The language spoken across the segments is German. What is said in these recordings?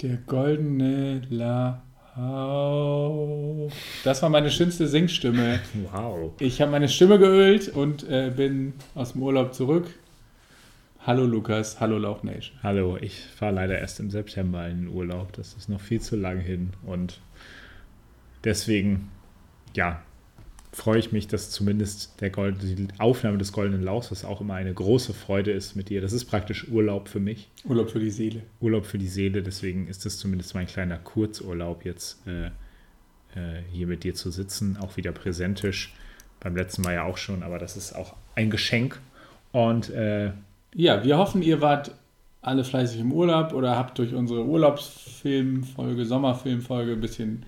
Der goldene Lauf. Das war meine schönste Singstimme. Wow. Ich habe meine Stimme geölt und äh, bin aus dem Urlaub zurück. Hallo Lukas, hallo Lauch Nation. Hallo, ich fahre leider erst im September in den Urlaub. Das ist noch viel zu lang hin. Und deswegen, ja, freue ich mich, dass zumindest der Gold, die Aufnahme des Goldenen Lauchs, was auch immer eine große Freude ist mit dir. Das ist praktisch Urlaub für mich. Urlaub für die Seele. Urlaub für die Seele. Deswegen ist das zumindest mein kleiner Kurzurlaub jetzt äh, äh, hier mit dir zu sitzen. Auch wieder präsentisch. Beim letzten Mal ja auch schon, aber das ist auch ein Geschenk. Und äh, Ja, wir hoffen, ihr wart alle fleißig im Urlaub oder habt durch unsere Urlaubsfilmfolge, Sommerfilmfolge ein bisschen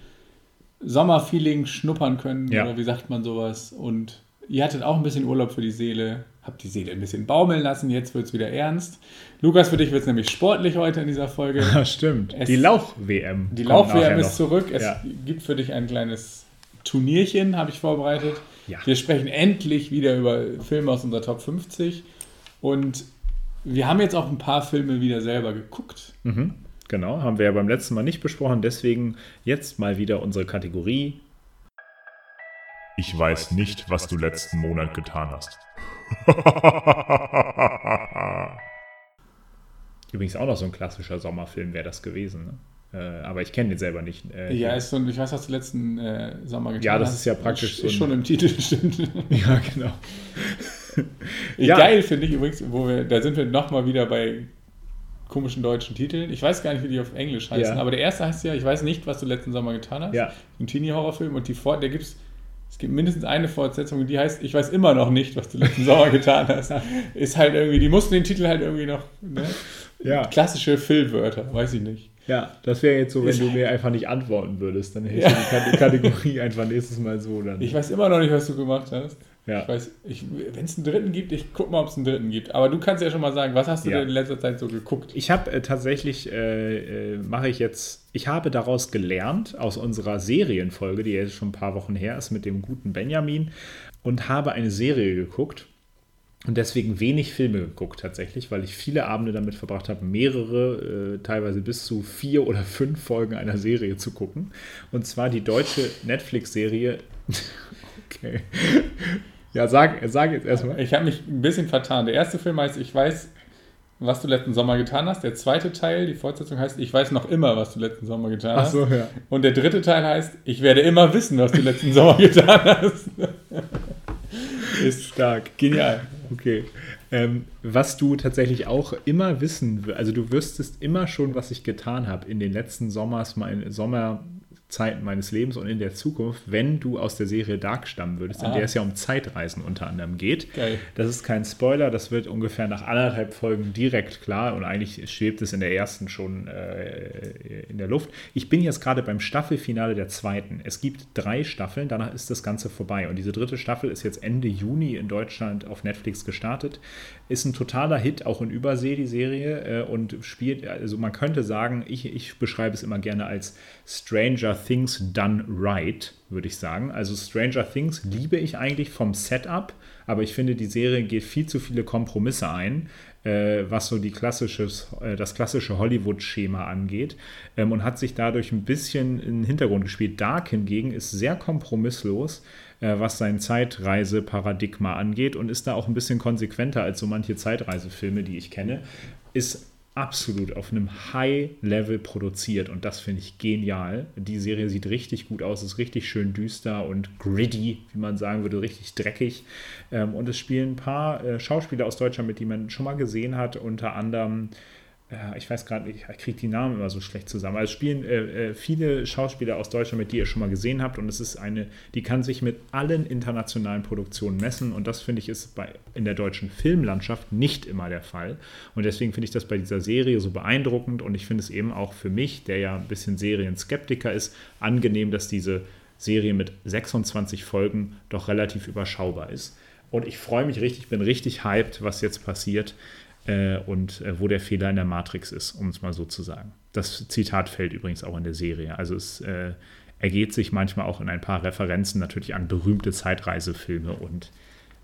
Sommerfeeling schnuppern können. Ja. Oder wie sagt man sowas? Und ihr hattet auch ein bisschen Urlaub für die Seele, habt die Seele ein bisschen baumeln lassen. Jetzt wird es wieder ernst. Lukas, für dich wird es nämlich sportlich heute in dieser Folge. ja, stimmt. Es- die Lauch-WM. Die nachher ist noch. zurück. Es Ja. gibt für dich ein kleines Turnierchen, habe ich vorbereitet. Ja. Wir sprechen endlich wieder über Filme aus unserer Top 50. Und wir haben jetzt auch ein paar Filme wieder selber geguckt. Mhm, genau, haben wir ja beim letzten Mal nicht besprochen. Deswegen jetzt mal wieder unsere Kategorie. Ich weiß nicht, was du letzten Monat getan hast. Übrigens auch noch so ein klassischer Sommerfilm wäre das gewesen. Ne? Äh, aber ich kenne den selber nicht. Äh, Ja, ist so ein, ich weiß, was du letzten äh, Sommer getan Ja, das hast. ist ja praktisch Ist so ein- schon im Titel, stimmt. ja, genau. Ja. Geil finde ich übrigens, wo wir, da sind wir nochmal wieder bei komischen deutschen Titeln. Ich weiß gar nicht, wie die auf Englisch heißen, Ja. aber der erste heißt ja, ich weiß nicht, was du letzten Sommer getan hast. Ja. Ein Teenie-Horrorfilm und die Vor der gibt's, es gibt mindestens eine Fortsetzung, die heißt, ich weiß immer noch nicht, was du letzten Sommer getan hast. Ist halt irgendwie, die mussten den Titel halt irgendwie noch, ne? Ja. Klassische Füllwörter, weiß ich nicht. Ja, das wäre jetzt so, wenn Ist- du mir einfach nicht antworten würdest. Dann hätte ich die Kate- Kategorie einfach nächstes Mal so. Dann. Ich weiß immer noch nicht, was du gemacht hast. Ja. Ich weiß, wenn es einen dritten gibt, ich guck mal, ob es einen dritten gibt. Aber du kannst ja schon mal sagen, was hast du Ja. denn in letzter Zeit so geguckt? Ich habe äh, tatsächlich, äh, äh, mache ich jetzt, ich habe daraus gelernt, aus unserer Serienfolge, die jetzt schon ein paar Wochen her ist, mit dem guten Benjamin, und habe eine Serie geguckt und deswegen wenig Filme geguckt tatsächlich, weil ich viele Abende damit verbracht habe, mehrere, äh, teilweise bis zu vier oder fünf Folgen einer Serie zu gucken. Und zwar die deutsche Netflix-Serie. Okay. Ja, sag, sag jetzt erstmal. Ich habe mich ein bisschen vertan. Der erste Film heißt Ich weiß, was du letzten Sommer getan hast. Der zweite Teil, die Fortsetzung heißt Ich weiß noch immer, was du letzten Sommer getan Ach hast. so, ja. Und der dritte Teil heißt Ich werde immer wissen, was du letzten Sommer getan hast. Ist Stark. genial. Okay. Ähm, was du tatsächlich auch immer wissen, also du wüsstest immer schon, was ich getan habe in den letzten Sommers, mein, Sommerzeiten meines Lebens und in der Zukunft, wenn du aus der Serie Dark stammen würdest, in Ah. der es ja um Zeitreisen unter anderem geht. Geil. Das ist kein Spoiler, das wird ungefähr nach anderthalb Folgen direkt klar und eigentlich schwebt es in der ersten schon äh, in der Luft. Ich bin jetzt gerade beim Staffelfinale der zweiten. Es gibt drei Staffeln, danach ist das Ganze vorbei und diese dritte Staffel ist jetzt Ende Juni in Deutschland auf Netflix gestartet. Ist ein totaler Hit, auch in Übersee die Serie äh, und spielt, also man könnte sagen, ich, ich beschreibe es immer gerne als Stranger Things Done Right, würde ich sagen. Also Stranger Things liebe ich eigentlich vom Setup, aber ich finde, die Serie geht viel zu viele Kompromisse ein, äh, was so die klassisches, äh, das klassische Hollywood-Schema angeht ähm, und hat sich dadurch ein bisschen in den Hintergrund gespielt. Dark hingegen ist sehr kompromisslos, äh, was sein Zeitreiseparadigma angeht und ist da auch ein bisschen konsequenter als so manche Zeitreisefilme, die ich kenne. Ist absolut auf einem High-Level produziert und das finde ich genial. Die Serie sieht richtig gut aus, ist richtig schön düster und gritty, wie man sagen würde, richtig dreckig. Ähm, und es spielen ein paar äh, Schauspieler aus Deutschland mit, die man schon mal gesehen hat, unter anderem ja, ich weiß gerade nicht, ich kriege die Namen immer so schlecht zusammen. Also es spielen äh, äh, viele Schauspieler aus Deutschland mit, die ihr schon mal gesehen habt. Und es ist eine, die kann sich mit allen internationalen Produktionen messen. Und das finde ich ist bei, in der deutschen Filmlandschaft nicht immer der Fall. Und deswegen finde ich das bei dieser Serie so beeindruckend. Und ich finde es eben auch für mich, der ja ein bisschen Serienskeptiker ist, angenehm, dass diese Serie mit 26 Folgen doch relativ überschaubar ist. Und ich freue mich richtig, bin richtig hyped, was jetzt passiert. Äh, und äh, wo der Fehler in der Matrix ist, um es mal so zu sagen. Das Zitat fällt übrigens auch in der Serie. Also es äh, ergeht sich manchmal auch in ein paar Referenzen natürlich an berühmte Zeitreisefilme und,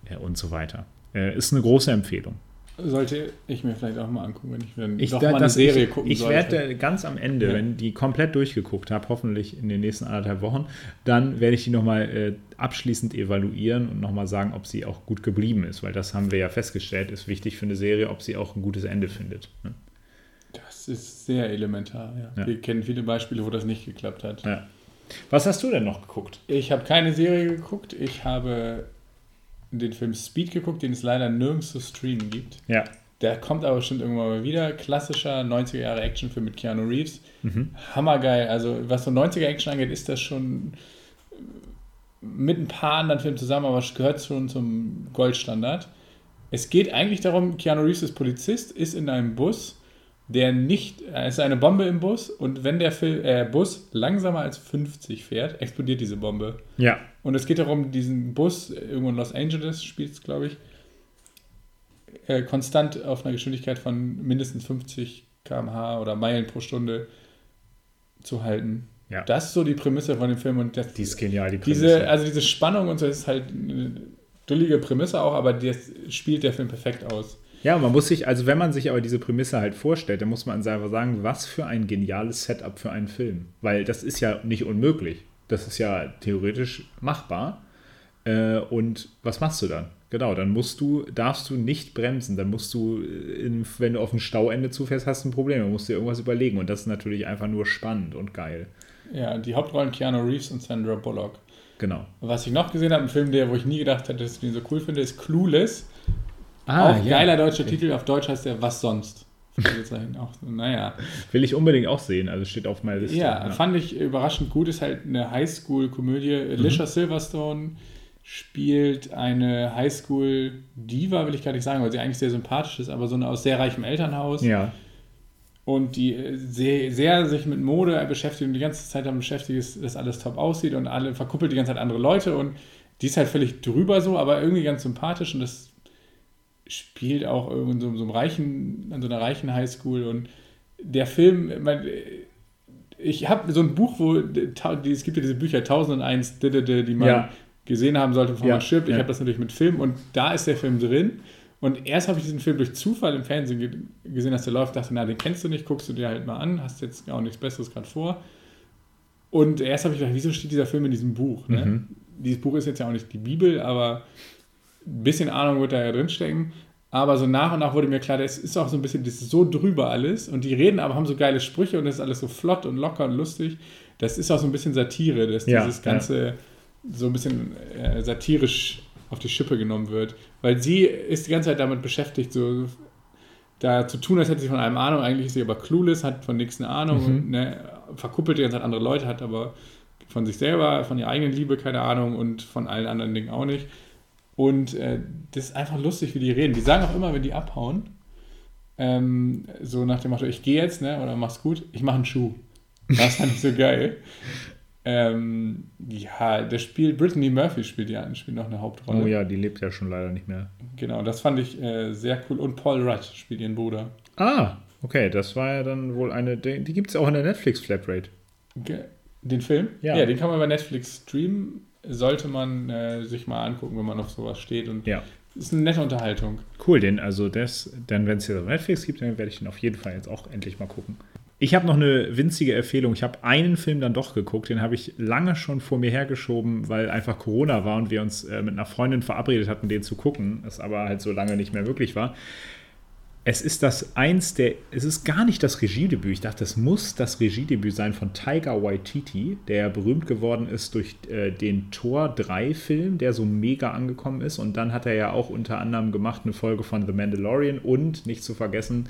äh, und so weiter. Äh, ist eine große Empfehlung. Sollte ich mir vielleicht auch mal angucken, wenn ich dann Ich doch werd mal eine Serie ich, gucken Ich sollte. werde ganz am Ende, Ja. wenn die komplett durchgeguckt habe, hoffentlich in den nächsten anderthalb Wochen, dann werde ich die nochmal äh, abschließend evaluieren und nochmal sagen, ob sie auch gut geblieben ist, weil das haben wir ja festgestellt, ist wichtig für eine Serie, ob sie auch ein gutes Ende findet. ne? Das ist sehr elementar, ja. Ja. Wir kennen viele Beispiele, wo das nicht geklappt hat. Ja. Was hast du denn noch geguckt? Ich habe keine Serie geguckt. Ich habe den Film Speed geguckt, den es leider nirgends zu streamen gibt. Ja. Der kommt aber bestimmt irgendwann mal wieder. Klassischer 90er Jahre Actionfilm mit Keanu Reeves. Hammergeil. Also, was so 90er Action angeht, ist das schon mit ein paar anderen Filmen zusammen, aber es gehört schon zum Goldstandard. Es geht eigentlich darum, Keanu Reeves ist Polizist, ist in einem Bus, der nicht, es ist eine Bombe im Bus und wenn der Fil äh, Bus langsamer als 50 fährt, explodiert diese Bombe. Ja. Und es geht darum, diesen Bus, äh, irgendwo in Los Angeles spielt es, glaube ich, äh, konstant auf einer Geschwindigkeit von mindestens 50 km/h oder Meilen pro Stunde zu halten. Ja. Das ist so die Prämisse von dem Film und das, Die ist genial, die diese, Prämisse. also diese Spannung und so ist halt eine dullige Prämisse auch, aber das spielt der Film perfekt aus. Ja, man muss sich, also wenn man sich aber diese Prämisse halt vorstellt, dann muss man einfach sagen, was für ein geniales Setup für einen Film. Weil das ist ja nicht unmöglich. Das ist ja theoretisch machbar. Äh, und was machst du dann? Genau, dann musst du, darfst du nicht bremsen. Dann musst du, äh, in, wenn du auf ein Stauende zufährst, hast du ein Problem. Dann musst du dir irgendwas überlegen. Und das ist natürlich einfach nur spannend und geil. Ja, die Hauptrollen Keanu Reeves und Sandra Bullock. Genau. Was ich noch gesehen habe, ein Film, der, wo ich nie gedacht hätte, dass ich den so cool finde, ist Clueless. Ah, auch geiler deutscher Titel, auf Deutsch heißt der Was sonst? Auch, naja. Will ich unbedingt auch sehen. Also steht auf meiner Liste. Ja, fand ich überraschend gut. Ist halt eine Highschool-Komödie. Alicia Silverstone spielt eine Highschool-Diva, will ich gar nicht sagen, weil sie eigentlich sehr sympathisch ist, aber so eine aus sehr reichem Elternhaus. Ja. Und die äh, sehr, sehr sich mit Mode beschäftigt und die ganze Zeit damit beschäftigt ist, dass alles top aussieht und alle verkuppelt die ganze Zeit andere Leute und die ist halt völlig drüber so, aber irgendwie ganz sympathisch und das spielt auch in so, so einem reichen, an so einer reichen Highschool und der Film, mein, ich habe so ein Buch, wo es gibt ja diese Bücher 1001, die, man Ja. gesehen haben sollte, bevor Ja, man stirbt. Ich ja. habe das natürlich mit Film und da ist der Film drin. Und erst habe ich diesen Film durch Zufall im Fernsehen ge gesehen, dass der läuft, dachte, na, den kennst du nicht, guckst du dir halt mal an, hast jetzt auch nichts Besseres gerade vor. Und erst habe ich gedacht, wieso steht dieser Film in diesem Buch? Ne? Mhm. Dieses Buch ist jetzt ja auch nicht die Bibel, aber ein bisschen Ahnung wird da ja drinstecken. Aber so nach und nach wurde mir klar, das ist auch so ein bisschen, das ist so drüber alles. Und die reden aber, haben so geile Sprüche und das ist alles so flott und locker und lustig. Das ist auch so ein bisschen Satire, dass Ja, dieses Ganze so ein bisschen äh, satirisch auf die Schippe genommen wird. Weil sie ist die ganze Zeit damit beschäftigt, so da zu tun, als hätte sie von allem Ahnung. Eigentlich ist sie aber clueless, hat von nichts eine Ahnung Mhm. und ne, verkuppelt die ganze Zeit andere Leute, hat aber von sich selber, von ihrer eigenen Liebe keine Ahnung und von allen anderen Dingen auch nicht. Und äh, das ist einfach lustig, wie die reden. Die sagen auch immer, wenn die abhauen, ähm, so nach dem Motto, ich gehe jetzt, ne, oder mach's gut, ich mache einen Schuh. Das fand ich so geil. Ähm, ja, der spielt, Brittany Murphy spielt ja spielt noch eine Hauptrolle. Oh ja, die lebt ja schon leider nicht mehr. Genau, das fand ich äh, sehr cool. Und Paul Rudd spielt ihren Bruder. Ah, okay, das war ja dann wohl eine, die, die gibt es auch in der Netflix Flatrate. Den Film? Ja. den kann man bei Netflix streamen. Sollte man äh, sich mal angucken, wenn man auf sowas steht. Und Ja. ist eine nette Unterhaltung. Cool, den, also das, dann wenn es jetzt auf Netflix gibt, dann werde ich den auf jeden Fall jetzt auch endlich mal gucken. Ich habe noch eine winzige Empfehlung. Ich habe einen Film dann doch geguckt, den habe ich lange schon vor mir hergeschoben, weil einfach Corona war und wir uns äh, mit einer Freundin verabredet hatten, den zu gucken, es aber halt so lange nicht mehr möglich war. Es ist das eins der, es ist gar nicht das Regiedebüt. Ich dachte, das muss das Regiedebüt sein von Tiger Waititi, der berühmt geworden ist durch äh, den Tor 3 Film, der so mega angekommen ist. Und dann hat er ja auch unter anderem gemacht eine Folge von The Mandalorian und nicht zu vergessen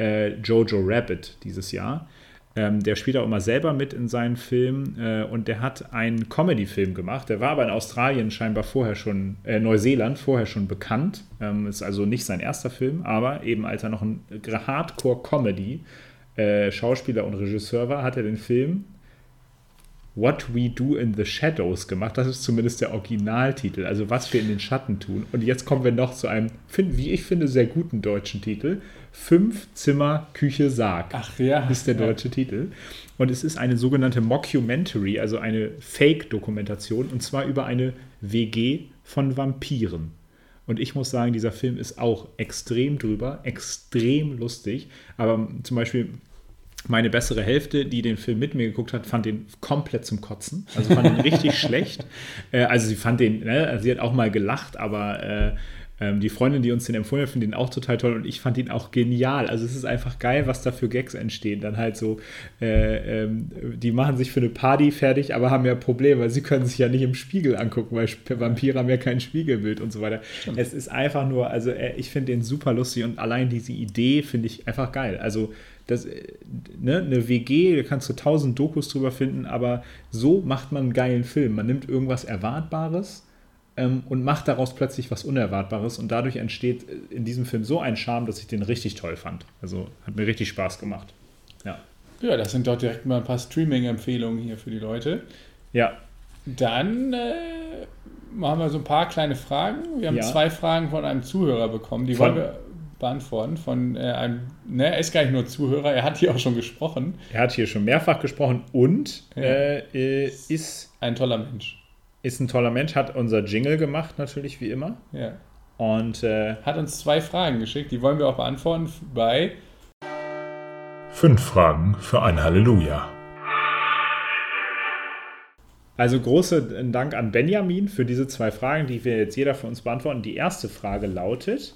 äh, Jojo Rabbit dieses Jahr. Ähm, der spielt auch immer selber mit in seinen Filmen äh, und der hat einen Comedy-Film gemacht. Der war aber in Australien scheinbar vorher schon, äh, Neuseeland vorher schon bekannt. Ähm, ist also nicht sein erster Film, aber eben als er noch ein Hardcore-Comedy äh, Schauspieler und Regisseur war, hat er den Film What We Do in the Shadows gemacht. Das ist zumindest der Originaltitel, also was wir in den Schatten tun. Und jetzt kommen wir noch zu einem, wie ich finde, sehr guten deutschen Titel. Fünf Zimmer Küche Sarg. Ach ja. Ist der deutsche ja. Titel. Und es ist eine sogenannte Mockumentary, also eine Fake-Dokumentation, und zwar über eine WG von Vampiren. Und ich muss sagen, dieser Film ist auch extrem drüber, extrem lustig. Aber zum Beispiel meine bessere Hälfte, die den Film mit mir geguckt hat, fand den komplett zum Kotzen. Also fand ihn richtig schlecht. Äh, also sie fand den, ne, sie hat auch mal gelacht, aber äh, ähm, die Freundin, die uns den empfohlen hat, findet ihn auch total toll und ich fand ihn auch genial. Also es ist einfach geil, was da für Gags entstehen. Dann halt so, äh, ähm, die machen sich für eine Party fertig, aber haben ja Probleme, weil sie können sich ja nicht im Spiegel angucken, weil Vampire haben ja kein Spiegelbild und so weiter. Stimmt. Es ist einfach nur, also äh, ich finde den super lustig und allein diese Idee finde ich einfach geil. Also das, äh, ne, eine WG, da kannst du tausend Dokus drüber finden, aber so macht man einen geilen Film. Man nimmt irgendwas Erwartbares ähm, und macht daraus plötzlich was Unerwartbares und dadurch entsteht äh, in diesem Film so ein Charme, dass ich den richtig toll fand. Also hat mir richtig Spaß gemacht. Ja. Ja, das sind doch direkt mal ein paar Streaming-Empfehlungen hier für die Leute. Ja. Dann äh, machen wir so ein paar kleine Fragen. Wir haben ja. zwei Fragen von einem Zuhörer bekommen. Die von, wollen wir beantworten. Von äh, einem, ne, er ist gar nicht nur Zuhörer, er hat hier auch schon gesprochen. Er hat hier schon mehrfach gesprochen und ja. äh, ist ein toller Mensch ist ein toller Mensch, hat unser Jingle gemacht, natürlich wie immer. Ja. Und äh, hat uns zwei Fragen geschickt, die wollen wir auch beantworten bei Fünf Fragen für ein Halleluja. Also großen Dank an Benjamin für diese zwei Fragen, die wir jetzt jeder für uns beantworten. Die erste Frage lautet,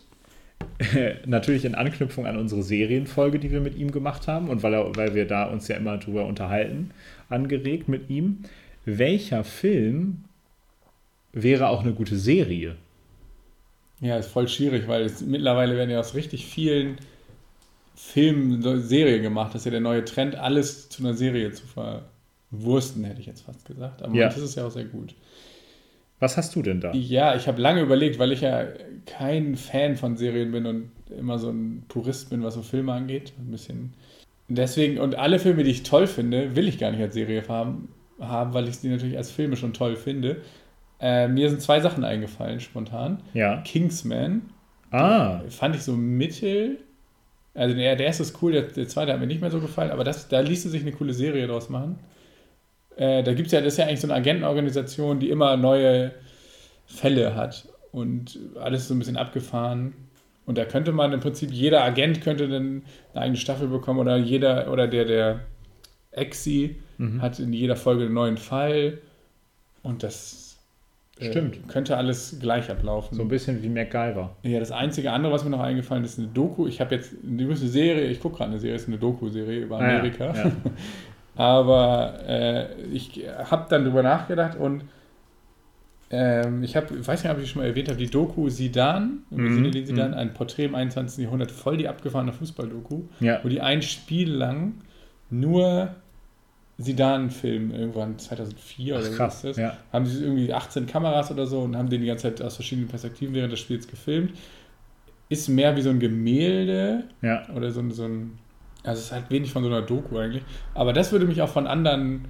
natürlich in Anknüpfung an unsere Serienfolge, die wir mit ihm gemacht haben und weil, er, weil wir da uns ja immer drüber unterhalten, angeregt mit ihm. Welcher Film wäre auch eine gute Serie. Ja, ist voll schwierig, weil es, mittlerweile werden ja aus richtig vielen Filmen Serien gemacht. Das ist ja der neue Trend, alles zu einer Serie zu verwursten, hätte ich jetzt fast gesagt. Aber ja. das ist ja auch sehr gut. Was hast du denn da? Ja, ich habe lange überlegt, weil ich ja kein Fan von Serien bin und immer so ein Purist bin, was so Filme angeht. Ein bisschen. Deswegen, und alle Filme, die ich toll finde, will ich gar nicht als Serie haben, haben weil ich sie natürlich als Filme schon toll finde. Äh, mir sind zwei Sachen eingefallen, spontan. Ja. Kingsman. Ah. Fand ich so mittel. Also der, der erste ist cool, der, der zweite hat mir nicht mehr so gefallen, aber das, da ließe sich eine coole Serie draus machen. Äh, da gibt es ja, das ist ja eigentlich so eine Agentenorganisation, die immer neue Fälle hat und alles so ein bisschen abgefahren. Und da könnte man im Prinzip, jeder Agent könnte dann eine eigene Staffel bekommen oder jeder, oder der, der Exi mhm. hat in jeder Folge einen neuen Fall. Und das Stimmt. Äh, könnte alles gleich ablaufen. So ein bisschen wie MacGyver. Ja, das einzige andere, was mir noch eingefallen ist, ist eine Doku. Ich habe jetzt eine Serie, ich gucke gerade eine Serie, ist eine Doku-Serie über Amerika. Ah, ja, ja. Aber äh, ich habe dann drüber nachgedacht und ähm, ich habe, weiß nicht, ob ich schon mal erwähnt habe, die Doku Sidan, mhm. Sidan, mhm. ein Porträt im 21. Jahrhundert, voll die abgefahrene Fußball-Doku, ja. wo die ein Spiel lang nur Sidan-Film irgendwann 2004 Ach, oder krass, so ist das. Ja. Haben sie irgendwie 18 Kameras oder so und haben den die ganze Zeit aus verschiedenen Perspektiven während des Spiels gefilmt. Ist mehr wie so ein Gemälde ja. oder so, so ein. Also es ist halt wenig von so einer Doku eigentlich. Aber das würde mich auch von anderen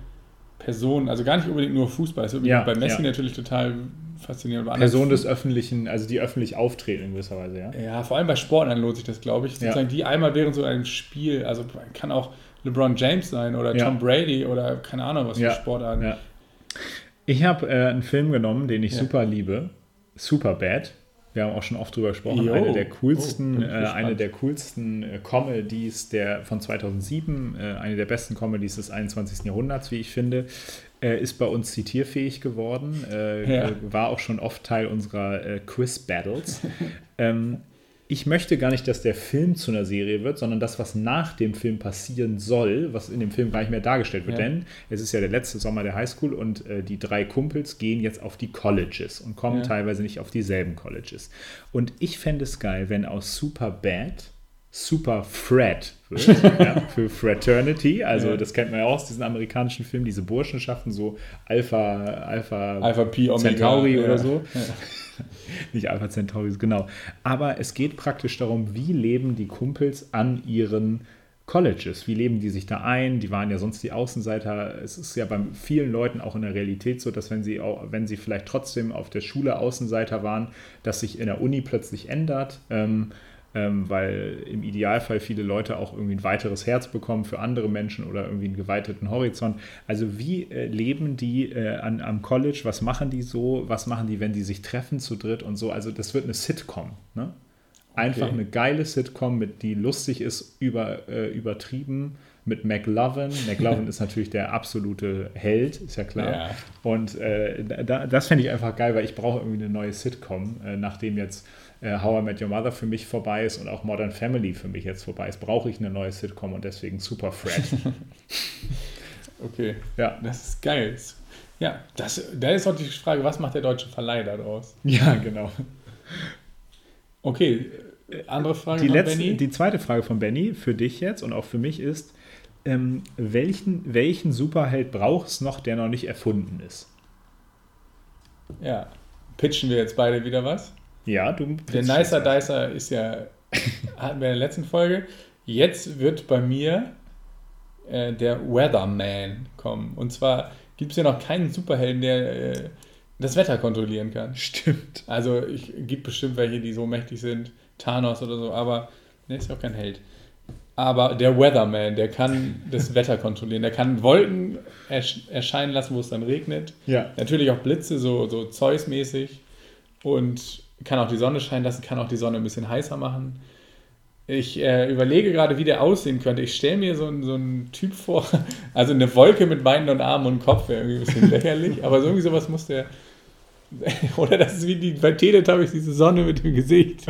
Personen, also gar nicht unbedingt nur Fußball, das würde mich ja, bei Messi natürlich total faszinieren. Personen des Öffentlichen, also die öffentlich auftreten in gewisser Weise, ja. Ja, vor allem bei Sportlern lohnt sich das, glaube ich. Sozusagen die einmal während so einem Spiel, also kann auch LeBron James sein oder ja. Tom Brady oder keine Ahnung, was für ja. Sportarten. Ja. Ich habe äh, einen Film genommen, den ich super liebe. Super Bad. Wir haben auch schon oft drüber gesprochen. Yo. Eine der coolsten, oh, äh, eine der coolsten äh, Comedies der, von 2007, äh, eine der besten Comedies des 21. Jahrhunderts, wie ich finde, äh, ist bei uns zitierfähig geworden. Äh, ja. War auch schon oft Teil unserer Quiz-Battles. ähm, ich möchte gar nicht, dass der Film zu einer Serie wird, sondern das, was nach dem Film passieren soll, was in dem Film gar nicht mehr dargestellt wird. Ja. Denn es ist ja der letzte Sommer der Highschool und äh, die drei Kumpels gehen jetzt auf die Colleges und kommen ja. teilweise nicht auf dieselben Colleges. Und ich fände es geil, wenn aus Super Bad Super Fred wird, ja, für Fraternity. Also, ja. das kennt man ja auch aus diesen amerikanischen Filmen, diese Burschenschaften, so Alpha, Alpha, Alpha Pi, Omega, Centauri oder so. Nicht Alpha Centauri, genau. Aber es geht praktisch darum, wie leben die Kumpels an ihren Colleges. Wie leben die sich da ein? Die waren ja sonst die Außenseiter. Es ist ja bei vielen Leuten auch in der Realität so, dass wenn sie auch, wenn sie vielleicht trotzdem auf der Schule Außenseiter waren, dass sich in der Uni plötzlich ändert. Ähm, ähm, weil im Idealfall viele Leute auch irgendwie ein weiteres Herz bekommen für andere Menschen oder irgendwie einen geweiteten Horizont. Also wie äh, leben die äh, an, am College? Was machen die so? Was machen die, wenn die sich treffen zu dritt und so? Also das wird eine Sitcom. Ne? Einfach Okay. eine geile Sitcom, mit, die lustig ist, über, äh, übertrieben mit McLovin. McLovin ist natürlich der absolute Held, ist ja klar. Ja. Und äh, da, das fände ich einfach geil, weil ich brauche irgendwie eine neue Sitcom, äh, nachdem jetzt How I Met Your Mother für mich vorbei ist und auch Modern Family für mich jetzt vorbei ist, brauche ich eine neue Sitcom und deswegen Super Fred. Okay. ja. Das ist geil. Ja, das, da ist auch die Frage, was macht der deutsche Verleih daraus? ja, genau. Okay, äh, andere Frage Die, von letzte, Benny? die zweite Frage von Benny für dich jetzt und auch für mich ist, ähm, welchen, welchen Superheld braucht es noch, der noch nicht erfunden ist? ja. Pitchen wir jetzt beide wieder was? Ja, du. Der Nicer Dicer ist ja, hatten wir in der letzten Folge. Jetzt wird bei mir äh, der Weatherman kommen. Und zwar gibt es ja noch keinen Superhelden, der äh, das Wetter kontrollieren kann. Stimmt. Also es gibt bestimmt welche, die so mächtig sind, Thanos oder so, aber der ist ja auch kein Held. Aber der Weatherman, der kann das Wetter kontrollieren. Der kann Wolken ersch erscheinen lassen, wo es dann regnet. Ja. Natürlich auch Blitze, so, so Zeus-mäßig. Und kann auch die Sonne scheinen lassen, kann auch die Sonne ein bisschen heißer machen. Ich äh, überlege gerade, wie der aussehen könnte. Ich stelle mir so, einen- so einen Typ vor, also eine Wolke mit Beinen und Armen und Kopf wäre irgendwie ein bisschen lächerlich, aber so irgendwie sowas muss der. Oder das ist wie die, bei Teletubbies diese Sonne mit dem Gesicht.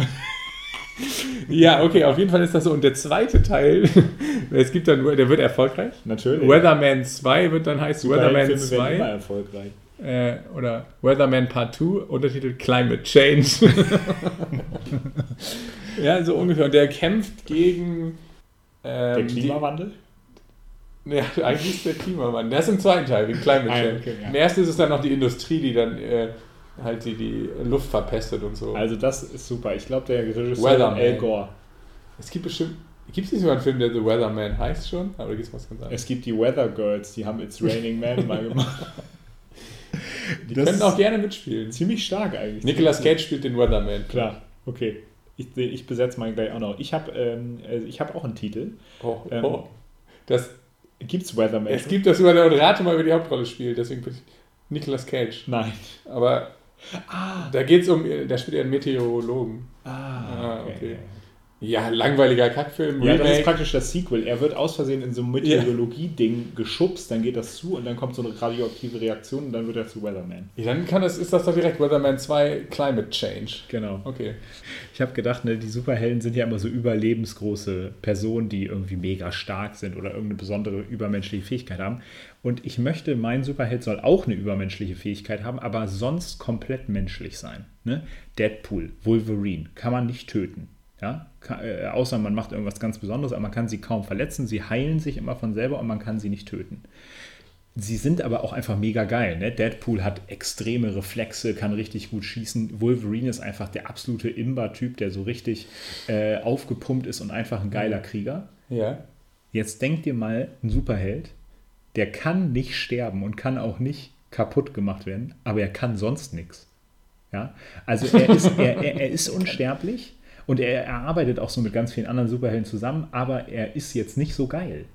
ja, okay, auf jeden Fall ist das so. Und der zweite Teil, es gibt dann, der wird erfolgreich. Natürlich. Weatherman 2 wird dann heißen Weatherman Superheldenfilme werden immer 2 erfolgreich. Äh, oder Weatherman Part 2, Untertitel Climate Change. ja, so ungefähr. Und der kämpft gegen Der ähm, Klimawandel? Die, ja, eigentlich ist der Klimawandel. Das ist im zweiten Teil, gegen Climate Ah, Change. okay, ja. Im ersten ist es dann noch die Industrie, die dann äh, halt die, die Luft verpestet und so. Also das ist super. Ich glaube, der Regisseur Weatherman. Al Gore. es gibt bestimmt. Gibt es nicht sogar einen Film, der The Weatherman heißt schon? Aber gibt es was ganz anderes. Es gibt die Weather Girls, die haben It's Raining Man mal gemacht. Die das können auch gerne mitspielen. ziemlich stark eigentlich. Nicolas Cage spielt den Weatherman. Klar, okay. Ich, ich besetze mal gleich auch noch. Ich habe ähm, also ich hab auch einen Titel. Oh, Ähm, oh. Das, Gibt's Weatherman? es gibt das der und rate mal, wer die Hauptrolle spielt. Deswegen bin ich Nicolas Cage. Nein. Aber Ah, da geht es um, da spielt er einen Meteorologen. ah, Ah, okay. Ja, langweiliger Kackfilm. Ja, das ist praktisch das Sequel. Er wird aus Versehen in so ein Meteorologie-Ding geschubst, dann geht das zu und dann kommt so eine radioaktive Reaktion und dann wird er zu Weatherman. Ja, dann kann das, ist das doch direkt Weatherman 2 Climate Change. Genau. Okay. Ich habe gedacht, ne, die Superhelden sind ja immer so überlebensgroße Personen, die irgendwie mega stark sind oder irgendeine besondere übermenschliche Fähigkeit haben. Und ich möchte, mein Superheld soll auch eine übermenschliche Fähigkeit haben, aber sonst komplett menschlich sein. Ne? Deadpool, Wolverine, kann man nicht töten. Ja? Äh, außer man macht irgendwas ganz Besonderes, aber man kann sie kaum verletzen. Sie heilen sich immer von selber und man kann sie nicht töten. Sie sind aber auch einfach mega geil. Ne? Deadpool hat extreme Reflexe, kann richtig gut schießen. Wolverine ist einfach der absolute Imba-Typ, der so richtig äh, aufgepumpt ist und einfach ein geiler Krieger. Ja. Jetzt denk dir mal, ein Superheld, der kann nicht sterben und kann auch nicht kaputt gemacht werden, aber er kann sonst nichts. Ja? Also er ist, er, er, er ist unsterblich und er, er arbeitet auch so mit ganz vielen anderen Superhelden zusammen, aber er ist jetzt nicht so geil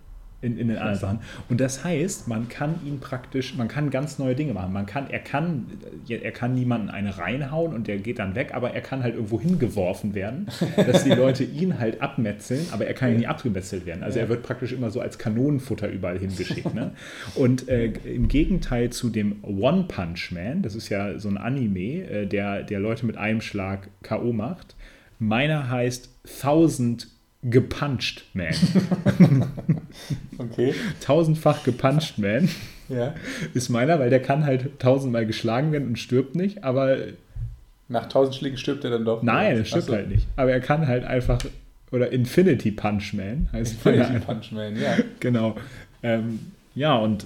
in, in den anderen Sachen. Und das heißt, man kann ihn praktisch, man kann ganz neue Dinge machen. Man kann, er kann, er kann niemanden eine reinhauen und der geht dann weg, aber er kann halt irgendwo hingeworfen werden, dass die Leute ihn halt abmetzeln, aber er kann ja nie abgemetzelt werden. Also er wird praktisch immer so als Kanonenfutter überall hingeschickt. Ne? Und äh, im Gegenteil zu dem One Punch Man, das ist ja so ein Anime, äh, der, der Leute mit einem Schlag K.O. macht, meiner heißt Thousand Gepuncht Man. Okay. Tausendfach gepuncht Man Ja. ist meiner, weil der kann halt tausendmal geschlagen werden und stirbt nicht, aber Nach 1000 Schlägen stirbt er dann doch. nein, er stirbt so. halt nicht. Aber er kann halt einfach, oder Infinity Punch Man heißt Infinity meiner. Punch Man, ja. Genau. Ähm, ja, und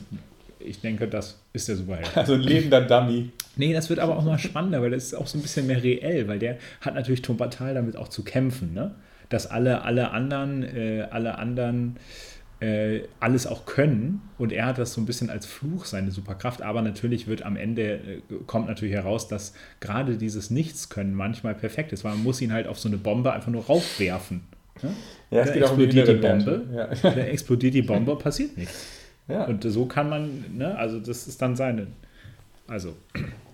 ich denke, das ist der Superheld. Also ein lebender Dummy. Nee, das wird aber auch mal spannender, weil das ist auch so ein bisschen mehr reell, weil der hat natürlich total damit auch zu kämpfen, ne? dass alle, alle anderen, äh, alle anderen äh, alles auch können und er hat das so ein bisschen als Fluch, seine Superkraft, aber natürlich wird am Ende, äh, kommt natürlich heraus, dass gerade dieses Nichtskönnen manchmal perfekt ist, weil man muss ihn halt auf so eine Bombe einfach nur raufwerfen. Ne? Ja, es geht auch um die explodiert die inneren Bombe. Ja. explodiert die Bombe, passiert nichts. Ja. Und so kann man, ne, also das ist dann seine, also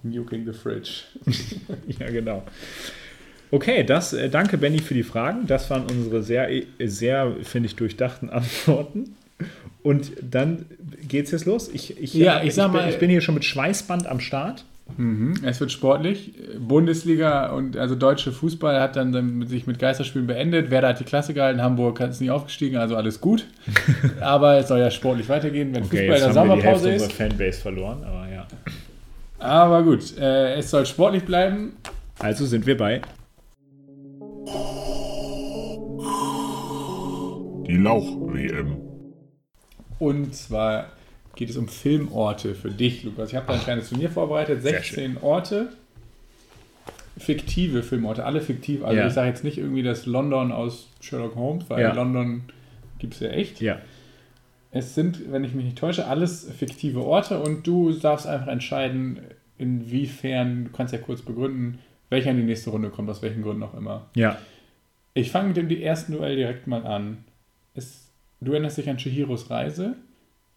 Nuking the Fridge. Ja, genau. Okay, das, äh, danke Benny für die Fragen. Das waren unsere sehr, äh, sehr, finde ich, durchdachten Antworten. Und dann geht's jetzt los. Ich, ich, Ja, ich sag bin, mal- ich bin hier schon mit Schweißband am Start. Mhm. Es wird sportlich. Bundesliga und also deutsche Fußball hat dann, dann sich mit Geisterspielen beendet. Werder hat die Klasse gehalten, Hamburg ist nicht aufgestiegen, also alles gut. Aber es soll ja sportlich weitergehen, wenn Okay, Fußball in der haben wir die Hälfte Sommerpause ist. Fanbase verloren, aber ja. Aber gut, äh, es soll sportlich bleiben. Also sind wir bei Die Lauch-WM. Und zwar geht es um Filmorte für dich, Lukas. Ich habe da ein kleines Turnier vorbereitet. Sehr 16 Orte. Fiktive Filmorte, alle fiktiv. Also Ja. ich sage jetzt nicht irgendwie das London aus Sherlock Holmes, weil Ja. London gibt es ja echt. Ja. Es sind, wenn ich mich nicht täusche, alles fiktive Orte und du darfst einfach entscheiden, inwiefern, du kannst ja kurz begründen, welcher in die nächste Runde kommt, aus welchen Gründen auch immer. Ja. Ich fange mit dem die ersten Duell direkt mal an. Es, du erinnerst dich an Chihiros Reise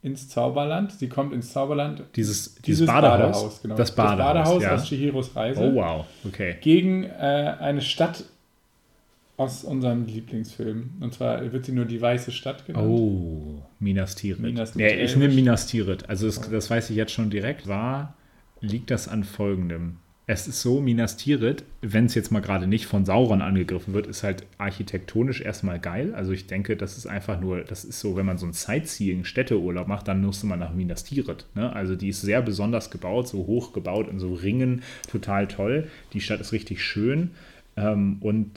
ins Zauberland. Sie kommt ins Zauberland. Dieses, dieses, Badehaus. genau. Das Badehaus, das Badehaus ja. aus Chihiros Reise. Oh wow, okay. Gegen äh, eine Stadt aus unserem Lieblingsfilm. Und zwar wird sie nur die Weiße Stadt genannt. Oh, Minas Tirith. Minas ja, ich nehme Minas Tirith. Also das, das weiß ich jetzt schon direkt. War, liegt das an folgendem. Es ist so, Minas Tirith, wenn es jetzt mal gerade nicht von Sauron angegriffen wird, ist halt architektonisch erstmal geil. Also ich denke, das ist einfach nur, das ist so, wenn man so einen Sightseeing, Städteurlaub macht, dann musste man nach Minas Tirith. Ne? Also die ist sehr besonders gebaut, so hoch gebaut in so Ringen, total toll. Die Stadt ist richtig schön. Ähm, und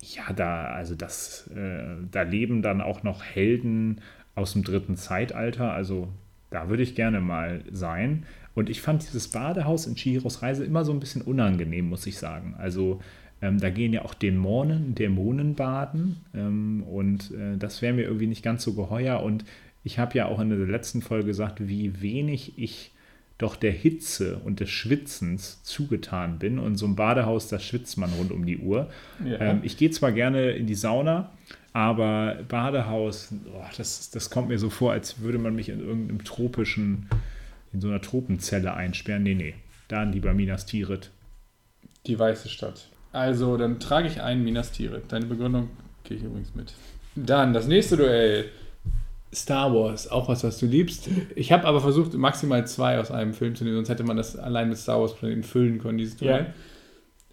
ja, da, also das, äh, da leben dann auch noch Helden aus dem dritten Zeitalter. Also da würde ich gerne mal sein. Und ich fand dieses Badehaus in Chihiros Reise immer so ein bisschen unangenehm, muss ich sagen. Also ähm, da gehen ja auch Dämonen, Dämonen baden. Ähm, und äh, das wäre mir irgendwie nicht ganz so geheuer. Und ich habe ja auch in der letzten Folge gesagt, wie wenig ich doch der Hitze und des Schwitzens zugetan bin. Und so ein Badehaus, da schwitzt man rund um die Uhr. Ja. Ähm, ich gehe zwar gerne in die Sauna, aber Badehaus, oh, das, das kommt mir so vor, als würde man mich in irgendeinem tropischen, in so einer Tropenzelle einsperren. Nee, nee, dann lieber Minas Tirith. Die Weiße Stadt. Also, dann trage ich ein Minas Tirith. Deine Begründung gehe ich übrigens mit. Dann das nächste Duell. Star Wars, auch was, was du liebst. Ich habe aber versucht, maximal zwei aus einem Film zu nehmen, sonst hätte man das allein mit Star Wars Planeten füllen können, dieses Duell.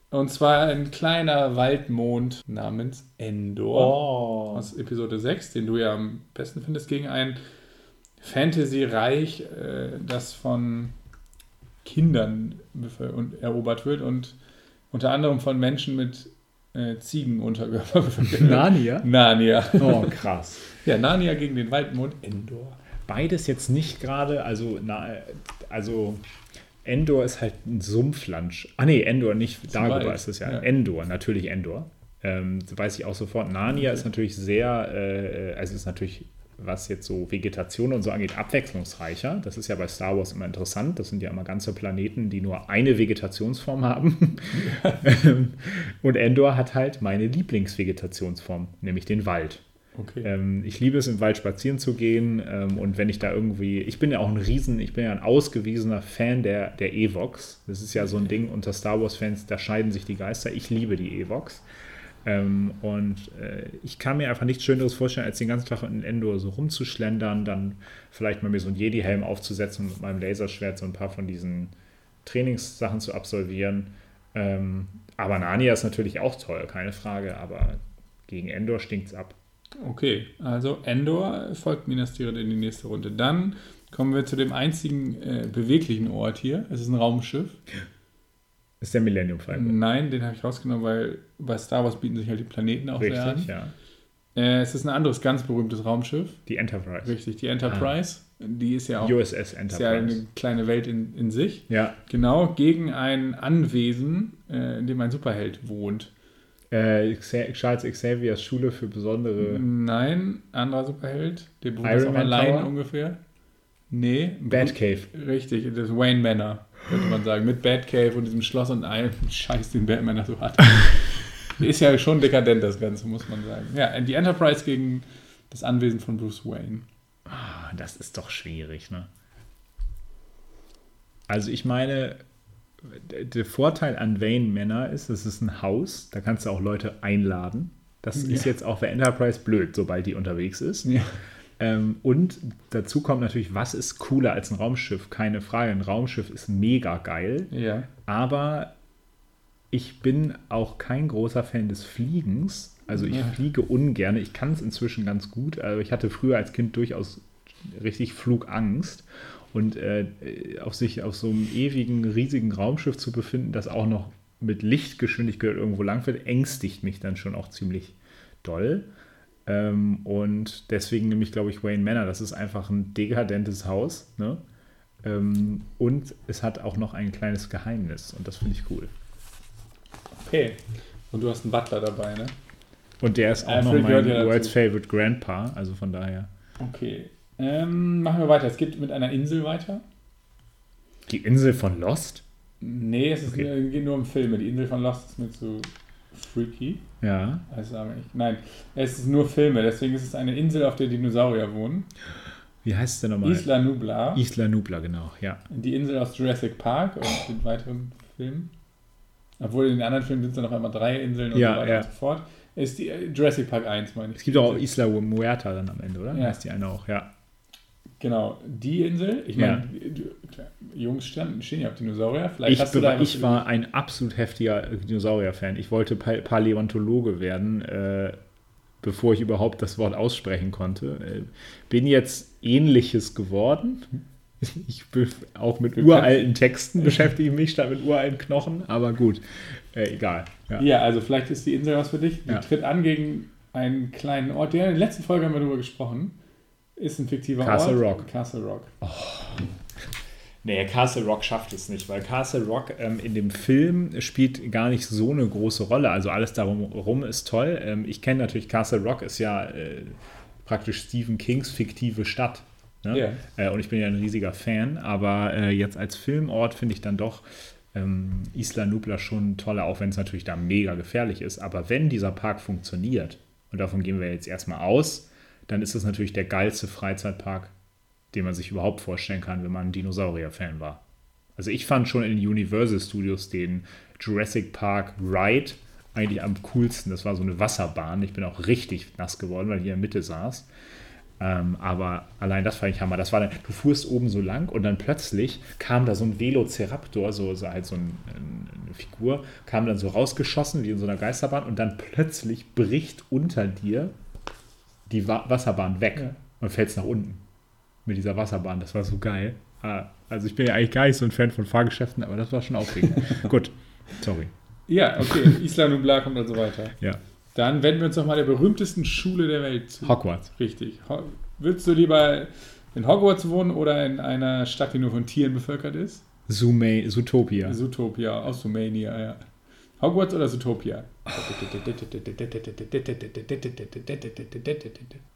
Und zwar ein kleiner Waldmond namens Endor Oh. aus Episode 6, den du ja am besten findest, gegen ein Fantasy-Reich, äh, das von Kindern erobert wird und unter anderem von Menschen mit äh, Ziegenunterkörper. Narnia? Narnia. Oh, krass. Ja, Narnia gegen den Waldmond Endor. Beides jetzt nicht gerade, also, na, also Endor ist halt ein Sumpfland. Ah nee, Endor nicht, Dagobah ist es ja. ja. Endor, natürlich Endor. Ähm, weiß ich auch sofort. Narnia ist natürlich sehr, äh, also ist natürlich, was jetzt so Vegetation und so angeht, abwechslungsreicher. Das ist ja bei Star Wars immer interessant. Das sind ja immer ganze Planeten, die nur eine Vegetationsform haben. und Endor hat halt meine Lieblingsvegetationsform, nämlich den Wald. Okay. Ähm, ich liebe es, im Wald spazieren zu gehen. Ähm, und wenn ich da irgendwie, ich bin ja auch ein Riesen, ich bin ja ein ausgewiesener Fan der, der Evox. Das ist ja so ein Ding unter Star Wars-Fans, da scheiden sich die Geister. Ich liebe die Evox. Ähm, und äh, ich kann mir einfach nichts Schöneres vorstellen, als den ganzen Tag in Endor so rumzuschlendern, dann vielleicht mal mir so einen Jedi-Helm aufzusetzen und mit meinem Laserschwert so ein paar von diesen Trainingssachen zu absolvieren. Ähm, aber Narnia ist natürlich auch toll, keine Frage, aber gegen Endor stinkt es ab. Okay, also Endor folgt Minas Tirith in die nächste Runde. Dann kommen wir zu dem einzigen äh, beweglichen Ort hier. Es ist ein Raumschiff. Ist der Millennium Falcon. Nein, den habe ich rausgenommen, weil bei Star Wars bieten sich halt die Planeten auch sehr an. Richtig, ja. Äh, es ist ein anderes ganz berühmtes Raumschiff. Die Enterprise. Richtig, die Enterprise. Die ist ja auch USS ist ja Enterprise. eine kleine Welt in, in sich. Ja, Genau, gegen ein Anwesen, äh, in dem ein Superheld wohnt. Äh, Charles Xaviers Schule für besondere. Nein, anderer Superheld. Der Iron ist auch allein ungefähr. Nee. Batcave. Richtig, das Wayne Manor, könnte man sagen. Mit Batcave und diesem Schloss und allem Scheiß, den Batman da so hat. Ist ja schon dekadent, das Ganze, muss man sagen. Ja, die Enterprise gegen das Anwesen von Bruce Wayne. Ah, Das ist doch schwierig, ne? Also ich meine, der- Vorteil an Wayne Manor ist, es ist ein Haus, da kannst du auch Leute einladen. Das ist Ja. jetzt auch für Enterprise blöd, sobald die unterwegs ist. Ja. Ähm, und dazu kommt natürlich, was ist cooler als ein Raumschiff? Keine Frage, ein Raumschiff ist mega geil, Ja. aber ich bin auch kein großer Fan des Fliegens. Also ich Ja. fliege ungern. Ich kann es inzwischen ganz gut. Also ich hatte früher als Kind durchaus richtig Flugangst. Und äh, auf sich auf so einem ewigen, riesigen Raumschiff zu befinden, das auch noch mit Lichtgeschwindigkeit irgendwo langfährt, ängstigt mich dann schon auch ziemlich doll. Ähm, und deswegen nehme ich, glaube ich, Wayne Manor. Das ist einfach ein dekadentes Haus. Ne? Ähm, und es hat auch noch ein kleines Geheimnis. Und das finde ich cool. Okay. Und du hast einen Butler dabei, ne? Und der ist auch Alfred noch mein ja. World's Favorite Grandpa. Also von daher. Okay. Ähm, machen wir weiter. Es geht mit einer Insel weiter. Die Insel von Lost? Nee, es ist Okay. nur, geht nur um Filme. Die Insel von Lost ist mir zu freaky. Ja. Also nein, es ist nur Filme. Deswegen ist es eine Insel, auf der Dinosaurier wohnen. Wie heißt es denn nochmal? Isla Nublar. Isla Nubla, genau. Ja. Die Insel aus Jurassic Park und den weiteren Filmen. Obwohl in den anderen Filmen sind es dann noch einmal drei Inseln und Ja, so weiter ja. und so fort. Ist die äh, Jurassic Park 1, meine ich. Es gibt auch Isla Muerta dann am Ende, oder? Ja. Heißt die eine auch, ja. Genau, die Insel. Ich Ja. meine, du- klar, Jungs standen, stehen ja auf Dinosaurier. Vielleicht Ich, hast du war, da ich war ein absolut heftiger Dinosaurier-Fan. Ich wollte Pa- Paläontologe werden, äh, bevor ich überhaupt das Wort aussprechen konnte. Äh, bin jetzt ähnliches geworden. Ich bin auch mit uralten Texten beschäftige ich mich statt mit uralten Knochen, aber gut, äh, egal. Ja. Ja, also vielleicht ist die Insel was für dich. Die Ja. tritt an gegen einen kleinen Ort. Der in der letzten Folge haben wir darüber gesprochen. Ist ein fiktiver Castle Ort. Rock. Castle Rock. Nee, Castle Rock schafft es nicht, weil Castle Rock ähm, in dem Film spielt gar nicht so eine große Rolle. Also alles darum rum ist toll. Ähm, ich kenne natürlich Castle Rock, ist ja äh, praktisch Stephen Kings fiktive Stadt. Ne? Ja. Äh, und ich bin ja ein riesiger Fan, aber äh, jetzt als Filmort finde ich dann doch ähm, Isla Nubla schon toller, auch wenn es natürlich da mega gefährlich ist. Aber wenn dieser Park funktioniert, und davon gehen wir jetzt erstmal aus, dann ist es natürlich der geilste Freizeitpark den man sich überhaupt vorstellen kann, wenn man ein Dinosaurier-Fan war. Also ich fand schon in Universal Studios den Jurassic Park Ride eigentlich am coolsten. Das war so eine Wasserbahn. Ich bin auch richtig nass geworden, weil ich in der Mitte saß. Ähm, aber allein das fand ich Hammer. Das war dann, du fuhrst oben so lang und dann plötzlich kam da so ein Velociraptor, so, so halt so ein, eine Figur, kam dann so rausgeschossen wie in so einer Geisterbahn und dann plötzlich bricht unter dir die Wa Wasserbahn weg Ja. und fällst nach unten mit dieser Wasserbahn. Das war so geil. Ah, Also ich bin ja eigentlich gar nicht so ein Fan von Fahrgeschäften, aber das war schon aufregend. Gut, sorry. Ja, okay. Isla Nublar kommt also weiter. Ja, Dann wenden wir uns nochmal der berühmtesten Schule der Welt zu. Hogwarts. Richtig. Ho Würdest du lieber in Hogwarts wohnen oder in einer Stadt, die nur von Tieren bevölkert ist? Zooma Zootopia. Zootopia, aus Sumania, ja. Hogwarts oder Zootopia?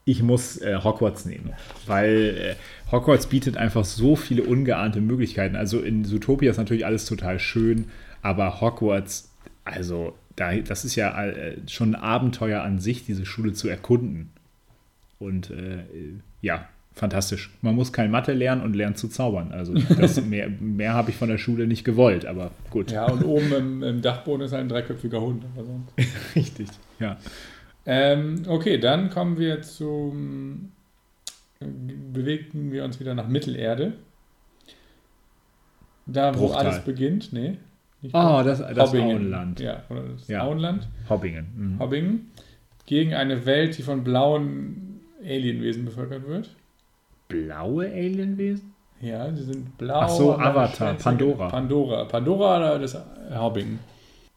Ich muss äh, Hogwarts nehmen, weil äh, Hogwarts bietet einfach so viele ungeahnte Möglichkeiten. Also in Zootopia ist natürlich alles total schön, aber Hogwarts, also da, das ist ja äh, schon ein Abenteuer an sich, diese Schule zu erkunden. Und äh, ja, fantastisch. Man muss kein Mathe lernen und lernt zu zaubern. Also das, mehr, mehr habe ich von der Schule nicht gewollt, aber gut. Ja, und oben im, im Dachboden ist ein dreiköpfiger Hund. Aber sonst. Richtig. Ja. Ähm, okay, dann kommen wir zum. Bewegen wir uns wieder nach Mittelerde. Da, wo Bruchtal. alles beginnt. Nee. nicht Oh, das, das Hobbingen. Auenland. Ja, oder das Ja. Auenland. Hobbingen. Mhm. Hobbingen. Gegen eine Welt, die von blauen Alienwesen bevölkert wird. Blaue Alienwesen? Ja, sie sind blau. Ach so, Avatar. Pandora. Pandora. Pandora oder das Hobbingen.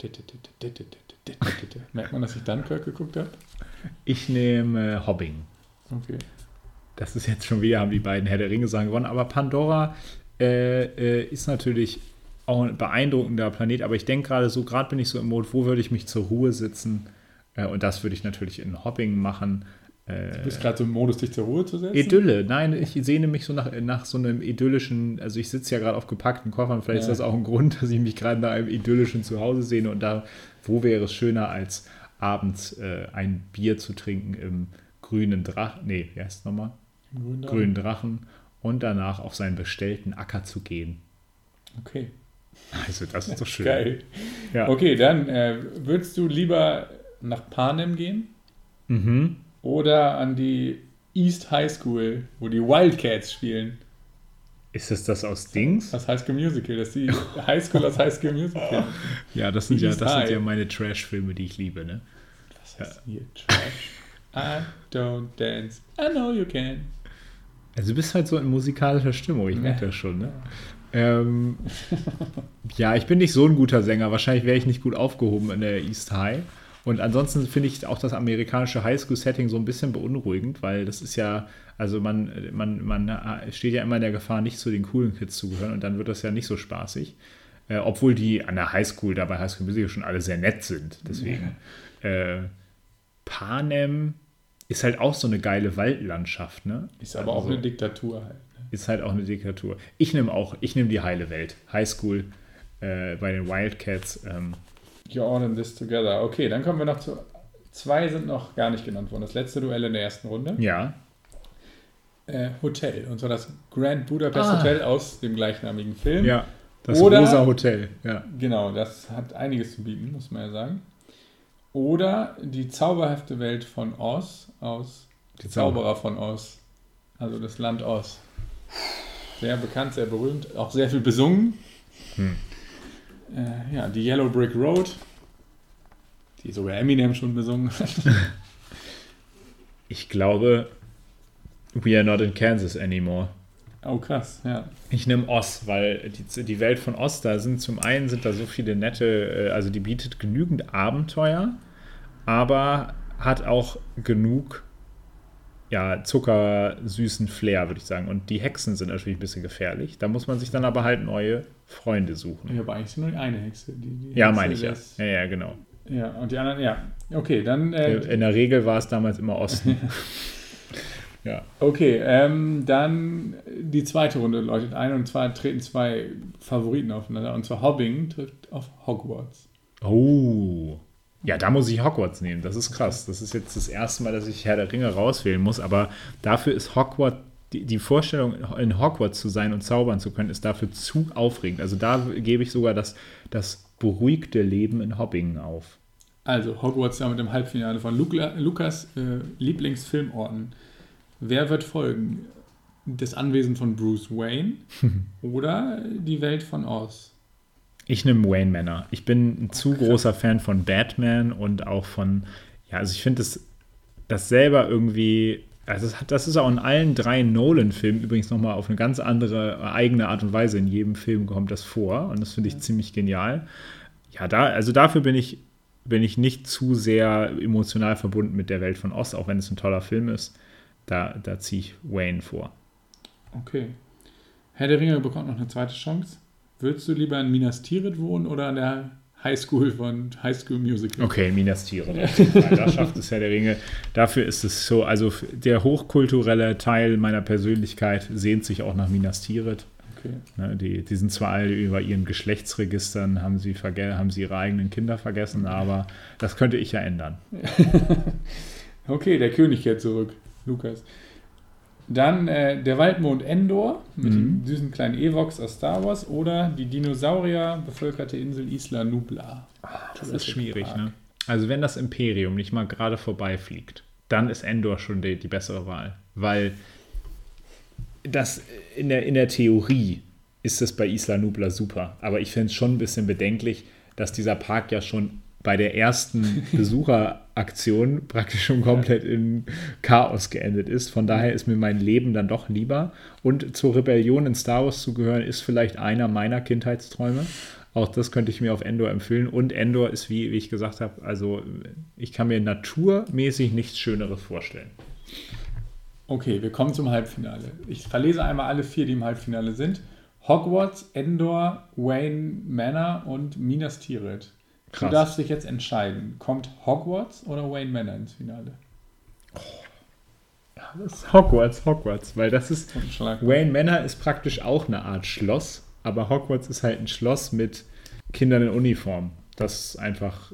Merkt man, dass ich Dunkirk geguckt habe? Ich nehme äh, Hobbingen. Okay. Das ist jetzt schon wieder, haben die beiden Herr der Ringe Sachen gewonnen. Aber Pandora äh, äh, ist natürlich auch ein beeindruckender Planet, aber ich denke gerade so, gerade bin ich so im Mode, wo würde ich mich zur Ruhe sitzen? Äh, und das würde ich natürlich in Hopping machen. Du bist gerade so im Modus, dich zur Ruhe zu setzen? Idylle, nein, ich sehne mich so nach, nach so einem idyllischen, also ich sitze ja gerade auf gepackten Koffern, vielleicht Ja. ist das auch ein Grund, dass ich mich gerade nach einem idyllischen Zuhause sehne und da, wo wäre es schöner, als abends äh, ein Bier zu trinken im grünen Drachen, nee, wie heißt es nochmal? Grün dran? Grünen Drachen und danach auf seinen bestellten Acker zu gehen. Okay, Also das ist doch schön. geil. Ja. Okay, dann äh, würdest du lieber nach Panem gehen Mhm. Oder an die East High School, wo die Wildcats spielen? Ist es das aus Dings? Das High School Musical, das ist die High School aus High School Musical. Ja, das sind ja, das sind ja meine Trash-Filme, die ich liebe, ne? Was heißt hier? Trash. I don't dance. I know you can. Also du bist halt so in musikalischer Stimmung, ich merke das schon, ne? Ähm, ja, ich bin nicht so ein guter Sänger. Wahrscheinlich wäre ich nicht gut aufgehoben in der East High. Und ansonsten finde ich auch das amerikanische Highschool-Setting so ein bisschen beunruhigend, weil das ist ja, also man, man, man steht ja immer in der Gefahr, nicht zu den coolen Kids zu gehören und dann wird das ja nicht so spaßig. Äh, obwohl die an der Highschool, da bei Highschool Musical schon alle sehr nett sind. Deswegen. Äh, Panem ist halt auch so eine geile Waldlandschaft, ne? Ist aber auch Also- eine Diktatur halt. ne? ist halt auch eine Diktatur. Ich nehme auch, ich nehme die heile Welt. Highschool äh, bei den Wildcats. Ähm, You're all in this together. Okay, dann kommen wir noch zu. Zwei sind noch gar nicht genannt worden. Das letzte Duell in der ersten Runde. ja. Äh, Hotel. Und zwar das Grand Budapest Ah. Hotel aus dem gleichnamigen Film. Ja. Das Oder- Rosa Hotel. Ja. Genau, das hat einiges zu bieten, muss man ja sagen. Oder die zauberhafte Welt von Oz aus Die Zauberer von Oz. Also das Land Oz. Sehr bekannt, sehr berühmt, auch sehr viel besungen. Hm. Äh, ja, die Yellow Brick Road, die sogar Eminem schon besungen hat. Ich glaube, we are not in Kansas anymore. Oh krass, ja. Ich nehme Oz, weil die, die Welt von Oz, da sind zum einen sind da so viele nette, äh, also die bietet genügend Abenteuer, aber hat auch genug ja, zuckersüßen Flair, würde ich sagen. Und die Hexen sind natürlich ein bisschen gefährlich. Da muss man sich dann aber halt neue Freunde suchen. Ich habe eigentlich nur eine Hexe. Die, die Ja, Hexe meine ich ja. Ja, ja, genau. Ja, und die anderen, ja. Okay, dann. Äh, In der Regel war es damals immer Osten. ja. Okay, ähm, dann die zweite Runde läutet ein und zwar treten zwei Favoriten aufeinander und zwar Hobbing trifft auf Hogwarts. Oh. Ja, da muss ich Hogwarts nehmen. Das ist krass. Das ist jetzt das erste Mal, dass ich Herr der Ringe rauswählen muss, aber dafür ist Hogwarts, die, die Vorstellung, in Hogwarts zu sein und zaubern zu können, ist dafür zu aufregend. Also da gebe ich sogar das, das beruhigte Leben in Hobbingen auf. Also Hogwarts damit im Halbfinale von Luca, Lukas äh, Lieblingsfilmorten. Wer wird folgen? Das Anwesen von Bruce Wayne oder die Welt von Oz? Ich nehme Wayne Manor. Ich bin ein zu großer Fan von Batman und auch von, ja, also ich finde das, das selber irgendwie, also das, ist auch in allen drei Nolan-Filmen übrigens nochmal auf eine ganz andere, eigene Art und Weise. In jedem Film kommt das vor und das finde ich ziemlich genial. Ja, da, also dafür bin ich, bin ich nicht zu sehr emotional verbunden mit der Welt von Oz, auch wenn es ein toller Film ist. Da, da ziehe ich Wayne vor. Okay. Herr der Ringe bekommt noch eine zweite Chance. Würdest du lieber in Minas Tirith wohnen oder an der High School von High School Musical? Okay, Minas Tirith. Fall. Da schafft es Herr der Ringe. Dafür ist es so, also der hochkulturelle Teil meiner Persönlichkeit sehnt sich auch nach Minas Tirith. Okay. Ne, die, die sind zwar alle über ihren Geschlechtsregistern, haben sie, haben sie ihre eigenen Kinder vergessen, aber das könnte ich ja ändern. Okay, der König kehrt zurück. Lukas. Dann äh, der Waldmond Endor mit Mhm. den süßen kleinen Evox aus Star Wars oder die Dinosaurier bevölkerte Insel Isla Nubla. Das ist Jurassic schwierig, ne? Also wenn das Imperium nicht mal gerade vorbeifliegt, dann ist Endor schon die, die bessere Wahl. Weil das in der, in der Theorie ist es bei Isla Nubla super. Aber ich finde es schon ein bisschen bedenklich, dass dieser Park ja schon bei der ersten Besucheraktion praktisch schon komplett in Chaos geendet ist. Von daher ist mir mein Leben dann doch lieber. Und zur Rebellion in Star Wars zu gehören, ist vielleicht einer meiner Kindheitsträume. Auch das könnte ich mir auf Endor empfehlen. Und Endor ist, wie, wie ich gesagt habe, also ich kann mir naturmäßig nichts Schöneres vorstellen. Okay, wir kommen zum Halbfinale. Ich verlese einmal alle vier, die im Halbfinale sind. Hogwarts, Endor, Wayne Manor und Minas Tirith. Du Krass. darfst dich jetzt entscheiden. Kommt Hogwarts oder Wayne Manor ins Finale? Das ist Hogwarts, Hogwarts, weil das ist. Wayne Manor ist praktisch auch eine Art Schloss, aber Hogwarts ist halt ein Schloss mit Kindern in Uniform. Das ist einfach.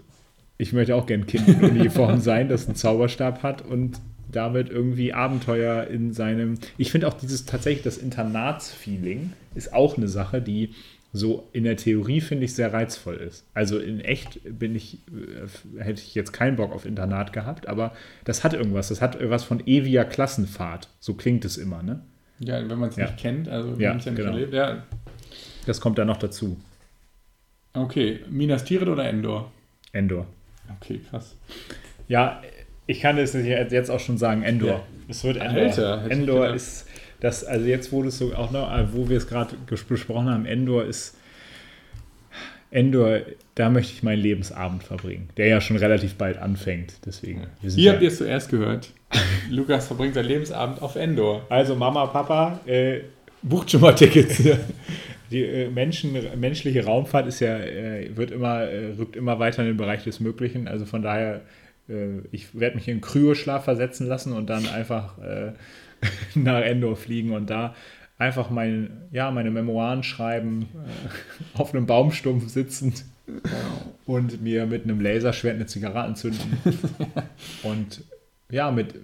Ich möchte auch gern Kind in Uniform sein, das einen Zauberstab hat und damit irgendwie Abenteuer in seinem. Ich finde auch dieses tatsächlich das Internatsfeeling ist auch eine Sache, die so in der Theorie finde ich sehr reizvoll ist. Also in echt bin ich, äh, hätte ich jetzt keinen Bock auf Internat gehabt, aber das hat irgendwas. Das hat irgendwas von ewiger Klassenfahrt. So klingt es immer, ne? Ja, wenn man es Ja. nicht kennt, also wir Ja, haben es ja nicht genau. erlebt. Ja, Das kommt da noch dazu. okay. Minas Tirith oder Endor? Endor. Okay, krass. Ja, ich kann es jetzt auch schon sagen, Endor. Ja. Es wird Endor. Alter, Endor ist das, also jetzt wurde es so auch noch, äh, wo wir es gerade besprochen haben, Endor ist Endor, da möchte ich meinen Lebensabend verbringen, der ja schon relativ bald anfängt. Deswegen. Hier ja- habt ihr es zuerst gehört. Lukas verbringt seinen Lebensabend auf Endor. Also Mama, Papa, äh, Bucht schon mal Tickets. die äh, Menschen, menschliche Raumfahrt ist ja, äh, wird immer, äh, rückt immer weiter in den Bereich des Möglichen. Also von daher, äh, ich werde mich in Kryoschlaf versetzen lassen und dann einfach nach Endor fliegen und da einfach mein, ja, meine Memoiren schreiben, äh, auf einem Baumstumpf sitzend und mir mit einem Laserschwert eine Zigarette anzünden. und ja, mit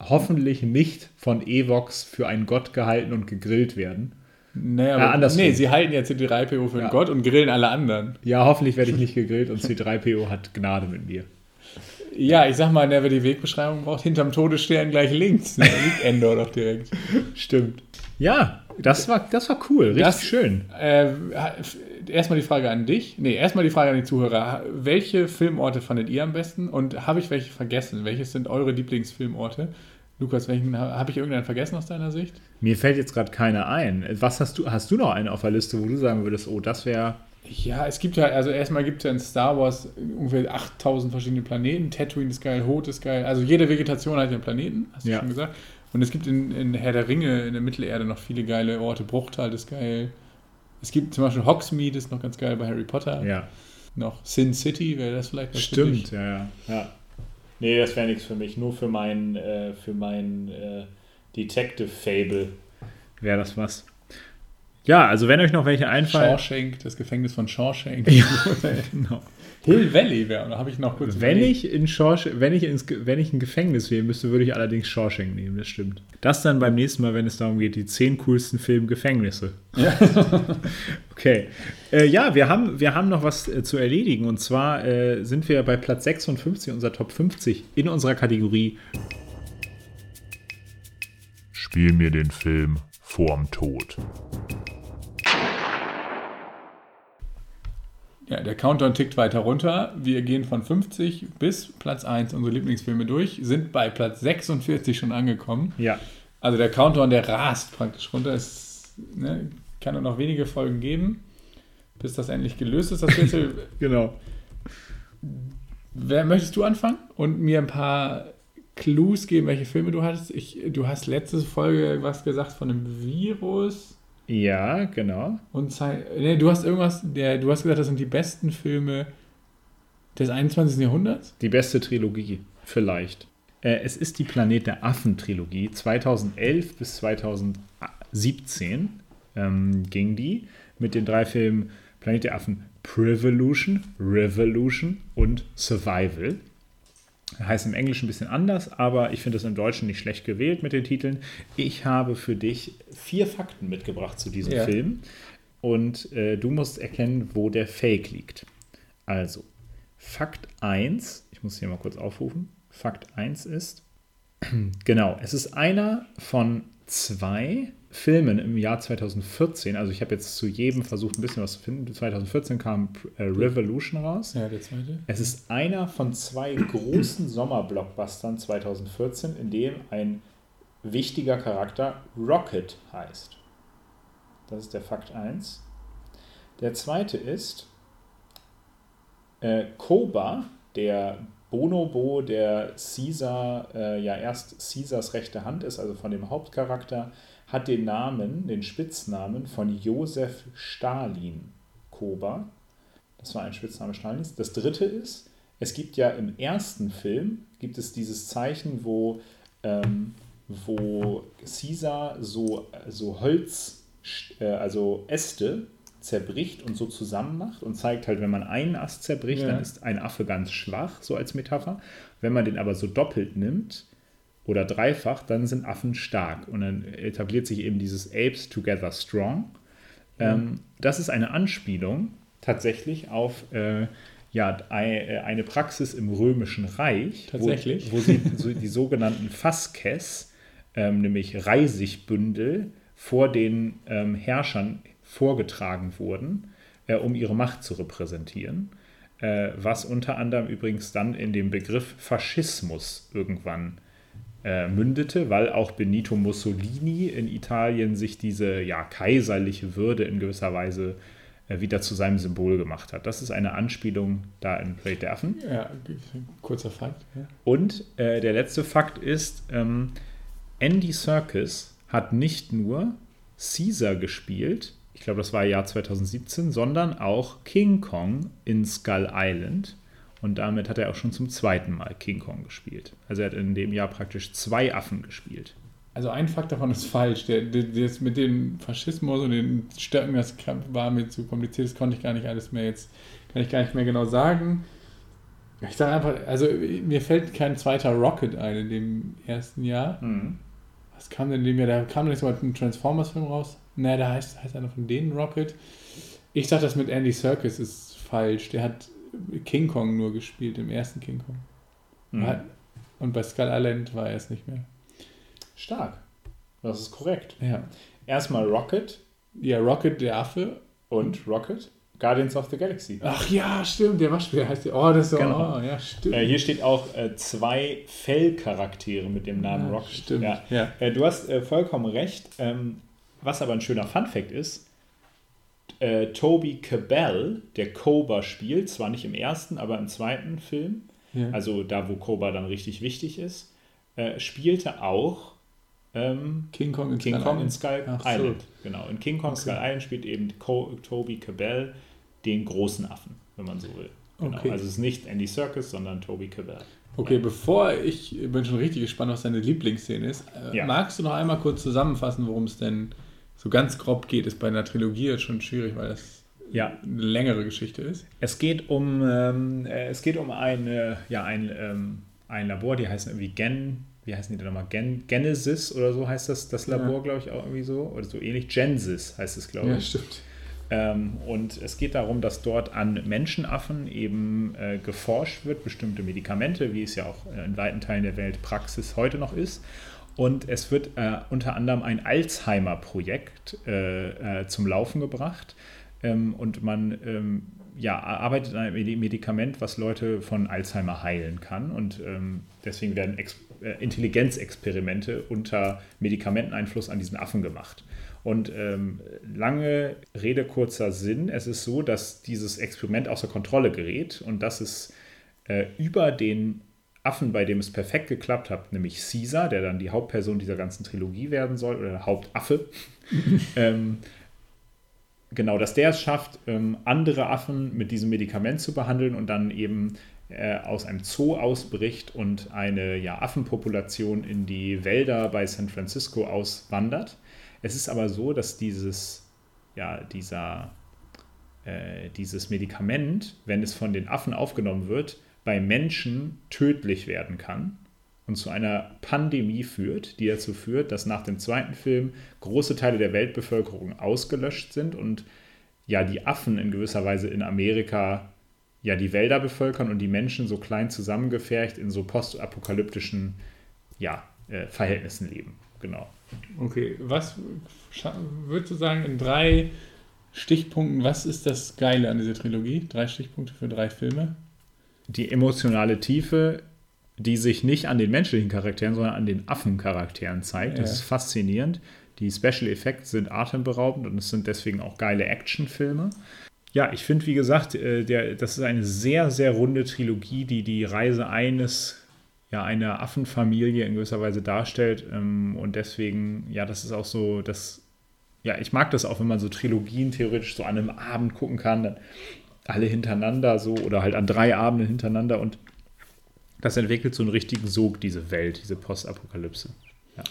hoffentlich nicht von Evox für einen Gott gehalten und gegrillt werden. Naja, Ja, aber, andersrum. nee, sie halten jetzt die 3PO für Ja. einen Gott und grillen alle anderen. Ja, hoffentlich werde ich nicht gegrillt und C3PO hat Gnade mit mir. Ja, ich sag mal, wer die Wegbeschreibung braucht, hinterm Todesstern gleich links. Da liegt Endor doch direkt. Stimmt. Ja, das war, das war cool, richtig Das- schön. Äh, erstmal die Frage an dich. Nee, erstmal die Frage an die Zuhörer. Welche Filmorte fandet ihr am besten und habe ich welche vergessen? Welches sind eure Lieblingsfilmorte? Lukas, welchen habe ich irgendeinen vergessen aus deiner Sicht? Mir fällt jetzt gerade keiner ein. Was hast du? Hast du noch einen auf der Liste, wo du sagen würdest, oh, das wäre. Ja, es gibt ja, also erstmal gibt es ja in Star Wars ungefähr 8000 verschiedene Planeten. Tatooine ist geil, Hoth ist geil. Also jede Vegetation hat ja einen Planeten, hast du Ja. schon gesagt. Und es gibt in, in Herr der Ringe, in der Mittelerde, noch viele geile Orte. Bruchtal ist geil. Es gibt zum Beispiel Hogsmeade, ist noch ganz geil bei Harry Potter. Ja, Noch Sin City, wäre das vielleicht was stimmt, ja, ja, ja. Nee, das wäre nichts für mich. Nur für mein, äh, für mein äh, Detective Fable wäre das was. Ja, also wenn euch noch welche einfallen. Shawshank, das Gefängnis von Shawshank. Ja, genau. Hill Valley wäre, da habe ich noch kurz Wenn überlegt. ich, in Shawshank, wenn, ich ins, wenn ich ein Gefängnis wählen müsste, würde ich allerdings Shawshank nehmen, das stimmt. Das dann beim nächsten Mal, wenn es darum geht, die zehn coolsten Film Gefängnisse. okay. Äh, ja, wir haben, wir haben noch was äh, zu erledigen. Und zwar äh, sind wir bei Platz 56 unserer Top 50 in unserer Kategorie Spiel mir den Film vorm Tod. Ja, der Countdown tickt weiter runter. Wir gehen von 50 bis Platz 1 unsere Lieblingsfilme durch, sind bei Platz 46 schon angekommen. Ja. Also der Countdown, der rast praktisch runter. Es ne, kann nur noch wenige Folgen geben, bis das endlich gelöst ist. Das Rätsel. Genau. Wer möchtest du anfangen und mir ein paar Clues geben, welche Filme du hattest? Ich, du hast letzte Folge was gesagt von einem Virus Ja, genau. und nee, du hast irgendwas, der, du hast gesagt, das sind die besten Filme des 21. Jahrhunderts. Die beste Trilogie, vielleicht. Äh, es ist die Planet der Affen-Trilogie. 2011 bis 2017 ähm, ging die mit den drei Filmen Planet der Affen Prevolution, Revolution und Survival. Heißt im Englischen ein bisschen anders, aber ich finde es im Deutschen nicht schlecht gewählt mit den Titeln. Ich habe für dich vier Fakten mitgebracht zu diesem Ja. Film und äh, du musst erkennen, wo der Fake liegt. Also, Fakt 1, ich muss hier mal kurz aufrufen. Fakt 1 ist, genau, es ist einer von zwei Filmen im Jahr 2014. Also ich habe jetzt zu jedem versucht, ein bisschen was zu finden. 2014 kam äh, Revolution raus. Ja, der zweite. Es ist einer von zwei großen Sommerblockbustern 2014, in dem ein wichtiger Charakter Rocket heißt. Das ist der Fakt 1. Der zweite ist äh, Koba, der Bonobo, der Caesar, äh, ja erst Caesars rechte Hand ist, also von dem Hauptcharakter, hat den Namen, den Spitznamen von Josef Stalin Koba. Das war ein Spitzname Stalins. Das dritte ist, es gibt ja im ersten Film, gibt es dieses Zeichen, wo, ähm, wo Caesar so, so Holz, äh, also Äste zerbricht und so zusammen macht und zeigt halt, wenn man einen Ast zerbricht, Ja. dann ist ein Affe ganz schwach, so als Metapher. Wenn man den aber so doppelt nimmt oder dreifach, dann sind Affen stark. Und dann etabliert sich eben dieses Apes Together Strong. Ähm, das ist eine Anspielung tatsächlich auf äh, ja, äh, eine Praxis im Römischen Reich, wo, wo sie die sogenannten Faskes, ähm, nämlich Reisigbündel, vor den ähm, Herrschern vorgetragen wurden, äh, um ihre Macht zu repräsentieren. Äh, was unter anderem übrigens dann in dem Begriff Faschismus irgendwann äh, mündete, weil auch Benito Mussolini in Italien sich diese ja, kaiserliche Würde in gewisser Weise äh, wieder zu seinem Symbol gemacht hat. Das ist eine Anspielung da in Plague der Affen. Ja, kurzer Fakt. Ja. Und äh, der letzte Fakt ist, ähm, Andy Serkis hat nicht nur Caesar gespielt, ich glaube, das war Jahr 2017, sondern auch King Kong in Skull Island. Und damit hat er auch schon zum zweiten Mal King Kong gespielt. Also er hat in dem Jahr praktisch zwei Affen gespielt. Also ein Fakt davon ist falsch. Der, der, das mit dem Faschismus und den Stöcken, das war mir zu kompliziert, das konnte ich gar nicht alles mehr jetzt, kann ich gar nicht mehr genau sagen. Ich sage einfach, also mir fällt kein zweiter Rocket ein in dem ersten Jahr. Was kam denn in dem Jahr? Da kam nicht so ein Transformers-Film raus. Ne, da heißt, heißt einer von denen Rocket. Ich sag, das mit Andy Serkis ist falsch. Der hat King Kong nur gespielt, im ersten King Kong. Mhm. Und bei Skull Island war er es nicht mehr. Stark. Das ist korrekt. Ja. Erstmal Rocket Ja, Rocket, der Affe. und Rocket. Guardians of the Galaxy. Ach ja, stimmt, der Waschbär heißt der. Oh, das ist so, Genau. oh, ja, stimmt. Äh, hier steht auch äh, zwei Fellcharaktere mit dem Namen Ja, Rocket. stimmt, Ja. ja. Äh, du hast äh, vollkommen recht. Ähm, was aber ein schöner Funfact ist, äh, Toby Cabell, der Cobra spielt, zwar nicht im ersten, aber im zweiten Film, Ja. also da, wo Cobra dann richtig wichtig ist, äh, spielte auch ähm, King Kong in King Skull Kong in Island. Skull Ach so. Island. Genau, in King Kong Skull Island spielt eben Co Toby Cabell den großen Affen, wenn man so will. Genau. Okay. Also es ist nicht Andy Serkis, sondern Toby Cabell. Okay, bevor ich bin schon richtig gespannt, was deine Lieblingsszene ist, äh, Ja. magst du noch einmal kurz zusammenfassen, worum es denn so ganz grob geht? Ist bei einer Trilogie jetzt schon schwierig, weil das Ja, eine längere Geschichte ist. Es geht um, ähm, äh, es geht um eine, ja, ein, ähm, ein Labor, die heißen irgendwie Gen, wie heißen die denn nochmal? Gen, Genesis oder so heißt das, das Labor, Ja. glaube ich, auch irgendwie so. Oder so ähnlich. Genesis heißt es, glaube ich. stimmt. Ähm, und es geht darum, dass dort an Menschenaffen eben äh, geforscht wird, bestimmte Medikamente, wie es ja auch äh, in weiten Teilen der Welt Praxis heute noch ist. Und es wird äh, unter anderem ein Alzheimer-Projekt äh, äh, zum Laufen gebracht. Ähm, und man ähm, ja, arbeitet an einem Medi- Medikament, was Leute von Alzheimer heilen kann. Und ähm, deswegen werden Ex äh, Intelligenzexperimente unter Medikamenteneinfluss an diesen Affen gemacht. Und ähm, lange Rede, kurzer Sinn. Es ist so, dass dieses Experiment außer Kontrolle gerät und dass es äh, über den Affen, bei dem es perfekt geklappt hat, nämlich Caesar, der dann die Hauptperson dieser ganzen Trilogie werden soll, oder der Hauptaffe, ähm, genau, dass der es schafft, ähm, andere Affen mit diesem Medikament zu behandeln und dann eben äh, aus einem Zoo ausbricht und eine ja, Affenpopulation in die Wälder bei San Francisco auswandert. Es ist aber so, dass dieses, ja, dieser, äh, dieses Medikament, wenn es von den Affen aufgenommen wird, bei Menschen tödlich werden kann und zu einer Pandemie führt, die dazu führt, dass nach dem zweiten Film große Teile der Weltbevölkerung ausgelöscht sind und ja die Affen in gewisser Weise in Amerika ja die Wälder bevölkern und die Menschen so klein zusammengefercht in so postapokalyptischen ja, äh, Verhältnissen leben. Genau. Okay, was würdest du sagen in drei Stichpunkten, was ist das Geile an dieser Trilogie? Drei Stichpunkte für drei Filme. Die emotionale Tiefe, die sich nicht an den menschlichen Charakteren, sondern an den Affencharakteren zeigt. Das Ja. ist faszinierend. Die Special Effects sind atemberaubend und es sind deswegen auch geile Actionfilme. Ja, ich finde, wie gesagt, äh, der, das ist eine sehr, sehr runde Trilogie, die die Reise eines ja eine Affenfamilie in gewisser Weise darstellt. Ähm, und deswegen, ja, das ist auch so, das, ja, ich mag das auch, wenn man so Trilogien theoretisch so an einem Abend gucken kann, dann alle hintereinander so oder halt an drei Abenden hintereinander und das entwickelt so einen richtigen Sog, diese Welt, diese Postapokalypse. Ja.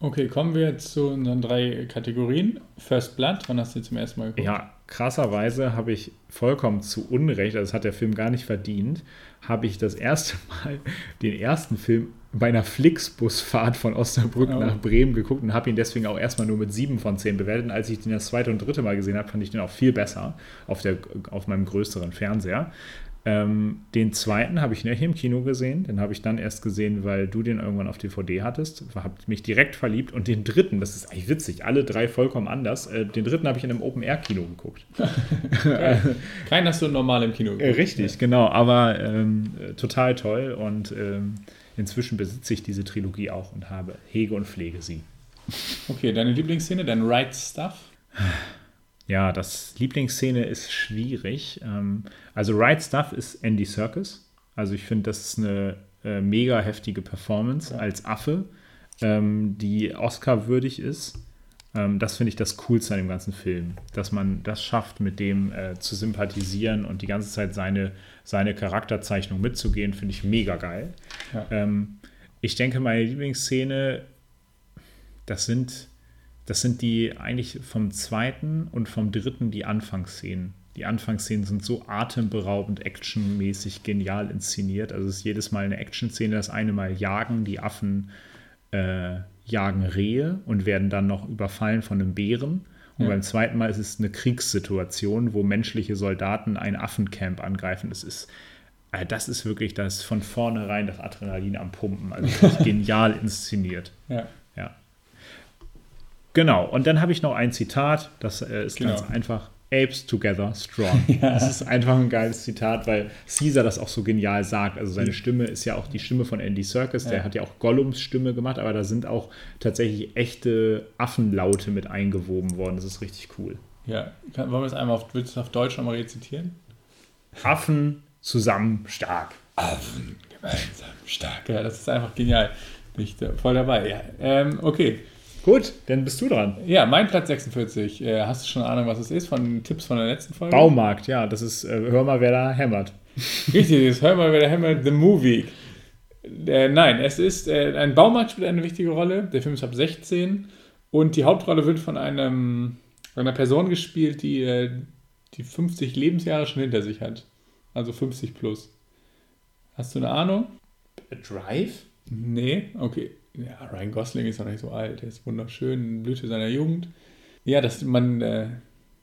Okay, kommen wir zu unseren drei Kategorien. First Blood, wann hast du zum ersten Mal geguckt? Ja, krasserweise habe ich vollkommen zu Unrecht, also das hat der Film gar nicht verdient, habe ich das erste Mal den ersten Film bei einer Flixbusfahrt von Osnabrück Oh. nach Bremen geguckt und habe ihn deswegen auch erstmal nur mit sieben von zehn bewertet. Und als ich den das zweite und dritte Mal gesehen habe, fand ich den auch viel besser auf, der, auf meinem größeren Fernseher. Ähm, den zweiten habe ich nicht im Kino gesehen. Den habe ich dann erst gesehen, weil du den irgendwann auf DVD hattest. Habe mich direkt verliebt. Und den dritten, das ist eigentlich witzig, alle drei vollkommen anders. Äh, den dritten habe ich in einem Open-Air-Kino geguckt. Keinen hast du normal im Kino Äh, Richtig, genau. Aber ähm, äh, total toll. Und ähm, inzwischen besitze ich diese Trilogie auch und habe hege und pflege sie. Okay, deine Lieblingsszene, dein Right Stuff? Ja, das Lieblingsszene ist schwierig. Ähm, also Right Stuff ist Andy Serkis. Also ich finde, das ist eine äh, mega heftige Performance als Affe, ähm, die Oscar-würdig ist. Ähm, das finde ich das Coolste an dem ganzen Film, dass man das schafft, mit dem äh, zu sympathisieren und die ganze Zeit seine, seine Charakterzeichnung mitzugehen, finde ich mega geil. Ja. Ähm, ich denke, meine Lieblingsszene, das sind, das sind die eigentlich vom zweiten und vom dritten die Anfangsszenen. Die Anfangsszenen sind so atemberaubend, actionmäßig, genial inszeniert. Also es ist jedes Mal eine Action-Szene. Das eine Mal jagen die Affen, äh, jagen Rehe und werden dann noch überfallen von einem Bären. Und Ja. beim zweiten Mal ist es eine Kriegssituation, wo menschliche Soldaten ein Affencamp angreifen. Es ist, äh, das ist wirklich das von vornherein das Adrenalin am Pumpen. Also genial inszeniert. Ja. Ja. Genau, und dann habe ich noch ein Zitat, das äh, ist Genau. ganz einfach. Apes together strong. Das ist einfach ein geiles Zitat, weil Caesar das auch so genial sagt. Also seine Stimme ist ja auch die Stimme von Andy Serkis, der Ja. hat ja auch Gollums Stimme gemacht, aber da sind auch tatsächlich echte Affenlaute mit eingewoben worden. Das ist richtig cool. Ja, wollen wir es einmal auf, willst du auf Deutsch nochmal rezitieren? Affen zusammen stark. Affen gemeinsam stark. Ja, das ist einfach genial. Ich da voll dabei. Ja, ähm, okay. Gut, dann bist du dran. Ja, mein Platz 46. Äh, hast du schon eine Ahnung, was es ist? Von Tipps von der letzten Folge? Baumarkt, ja, das ist, äh, hör mal, wer da hämmert. Richtig, jetzt hör mal, wer der Hammer The Movie. Äh, nein, es ist, ein Baumarkt spielt eine wichtige Rolle. Der Film ist ab 16 und die Hauptrolle wird von einem, einer Person gespielt, die die 50 Lebensjahre schon hinter sich hat. Also 50 plus. Hast du eine Ahnung? Drive? Nee, okay. Ja, Ryan Gosling ist noch nicht so alt. Er ist wunderschön, Blüte seiner Jugend. Ja, dass man, äh,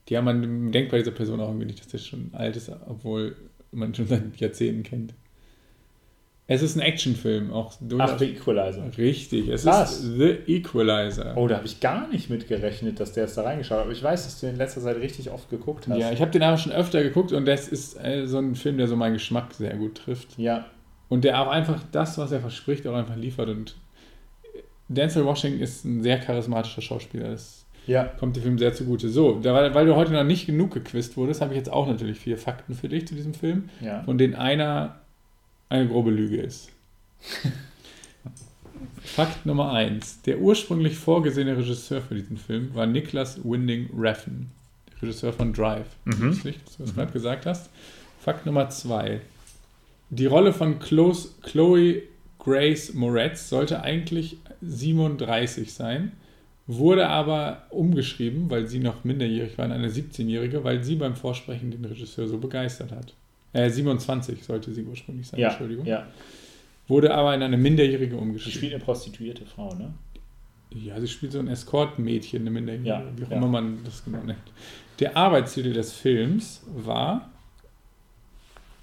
ja, man denkt bei dieser Person auch irgendwie nicht, dass der schon alt ist, obwohl man schon seit Jahrzehnten kennt. Es ist ein Actionfilm, auch durchaus. Equalizer. Richtig, es Was? ist The Equalizer. Oh, da habe ich gar nicht mit gerechnet, dass der jetzt da reingeschaut hat. Aber ich weiß, dass du in letzter Zeit richtig oft geguckt hast. Ja, ich habe den aber schon öfter geguckt und das ist äh, so ein Film, der so meinen Geschmack sehr gut trifft. ja. Und der auch einfach das, was er verspricht, auch einfach liefert. Und Denzel Washington ist ein sehr charismatischer Schauspieler. Das Ja. kommt dem Film sehr zugute. So, da, weil, du heute noch nicht genug gequizt wurdest, habe ich jetzt auch natürlich vier Fakten für dich zu diesem Film, Ja. von denen einer eine grobe Lüge ist. Fakt Nummer eins: Der ursprünglich vorgesehene Regisseur für diesen Film war Niklas Winding Refn, der Regisseur von Drive. Mhm. Ich, dass du das gerade gesagt hast. Fakt Nummer zwei: Die Rolle von Chloe Grace Moretz sollte eigentlich 37 sein, wurde aber umgeschrieben, weil sie noch minderjährig war, in eine 17-Jährige, weil sie beim Vorsprechen den Regisseur so begeistert hat. Äh, 27 sollte sie ursprünglich sein, Ja. Entschuldigung. ja. Wurde aber in eine Minderjährige Sie umgeschrieben. spielt eine prostituierte Frau, ne? Ja, sie spielt so ein Escort-Mädchen, eine Minderjährige, Ja, wie auch ja. immer man das genau nennt. Der Arbeitstitel des Films war,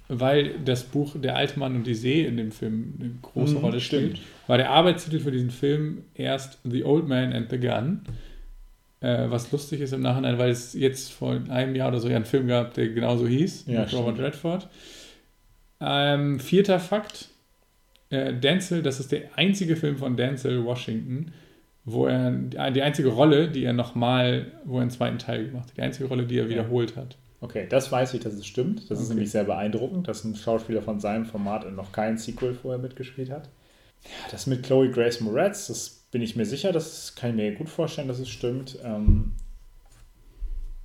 weil das Buch Der alte Mann und die See in dem Film eine große Mhm, Rolle spielt, stimmt. war der Arbeitstitel für diesen Film erst The Old Man and the Gun. Äh, was lustig ist im Nachhinein, weil es jetzt vor einem Jahr oder so ja einen Film gab, der genauso hieß, Ja, mit Robert. Redford. Ähm, vierter Fakt, äh, Denzel, das ist der einzige Film von Denzel Washington, wo er, die einzige Rolle, die er nochmal, wo er einen zweiten Teil gemacht hat, die einzige Rolle, die er wiederholt hat. Okay, das weiß ich, dass es stimmt. Das ist Okay. nämlich sehr beeindruckend, dass ein Schauspieler von seinem Format noch kein Sequel vorher mitgespielt hat. Ja, das mit Chloe Grace Moretz, das bin ich mir sicher, das kann ich mir gut vorstellen, dass es stimmt. Ähm,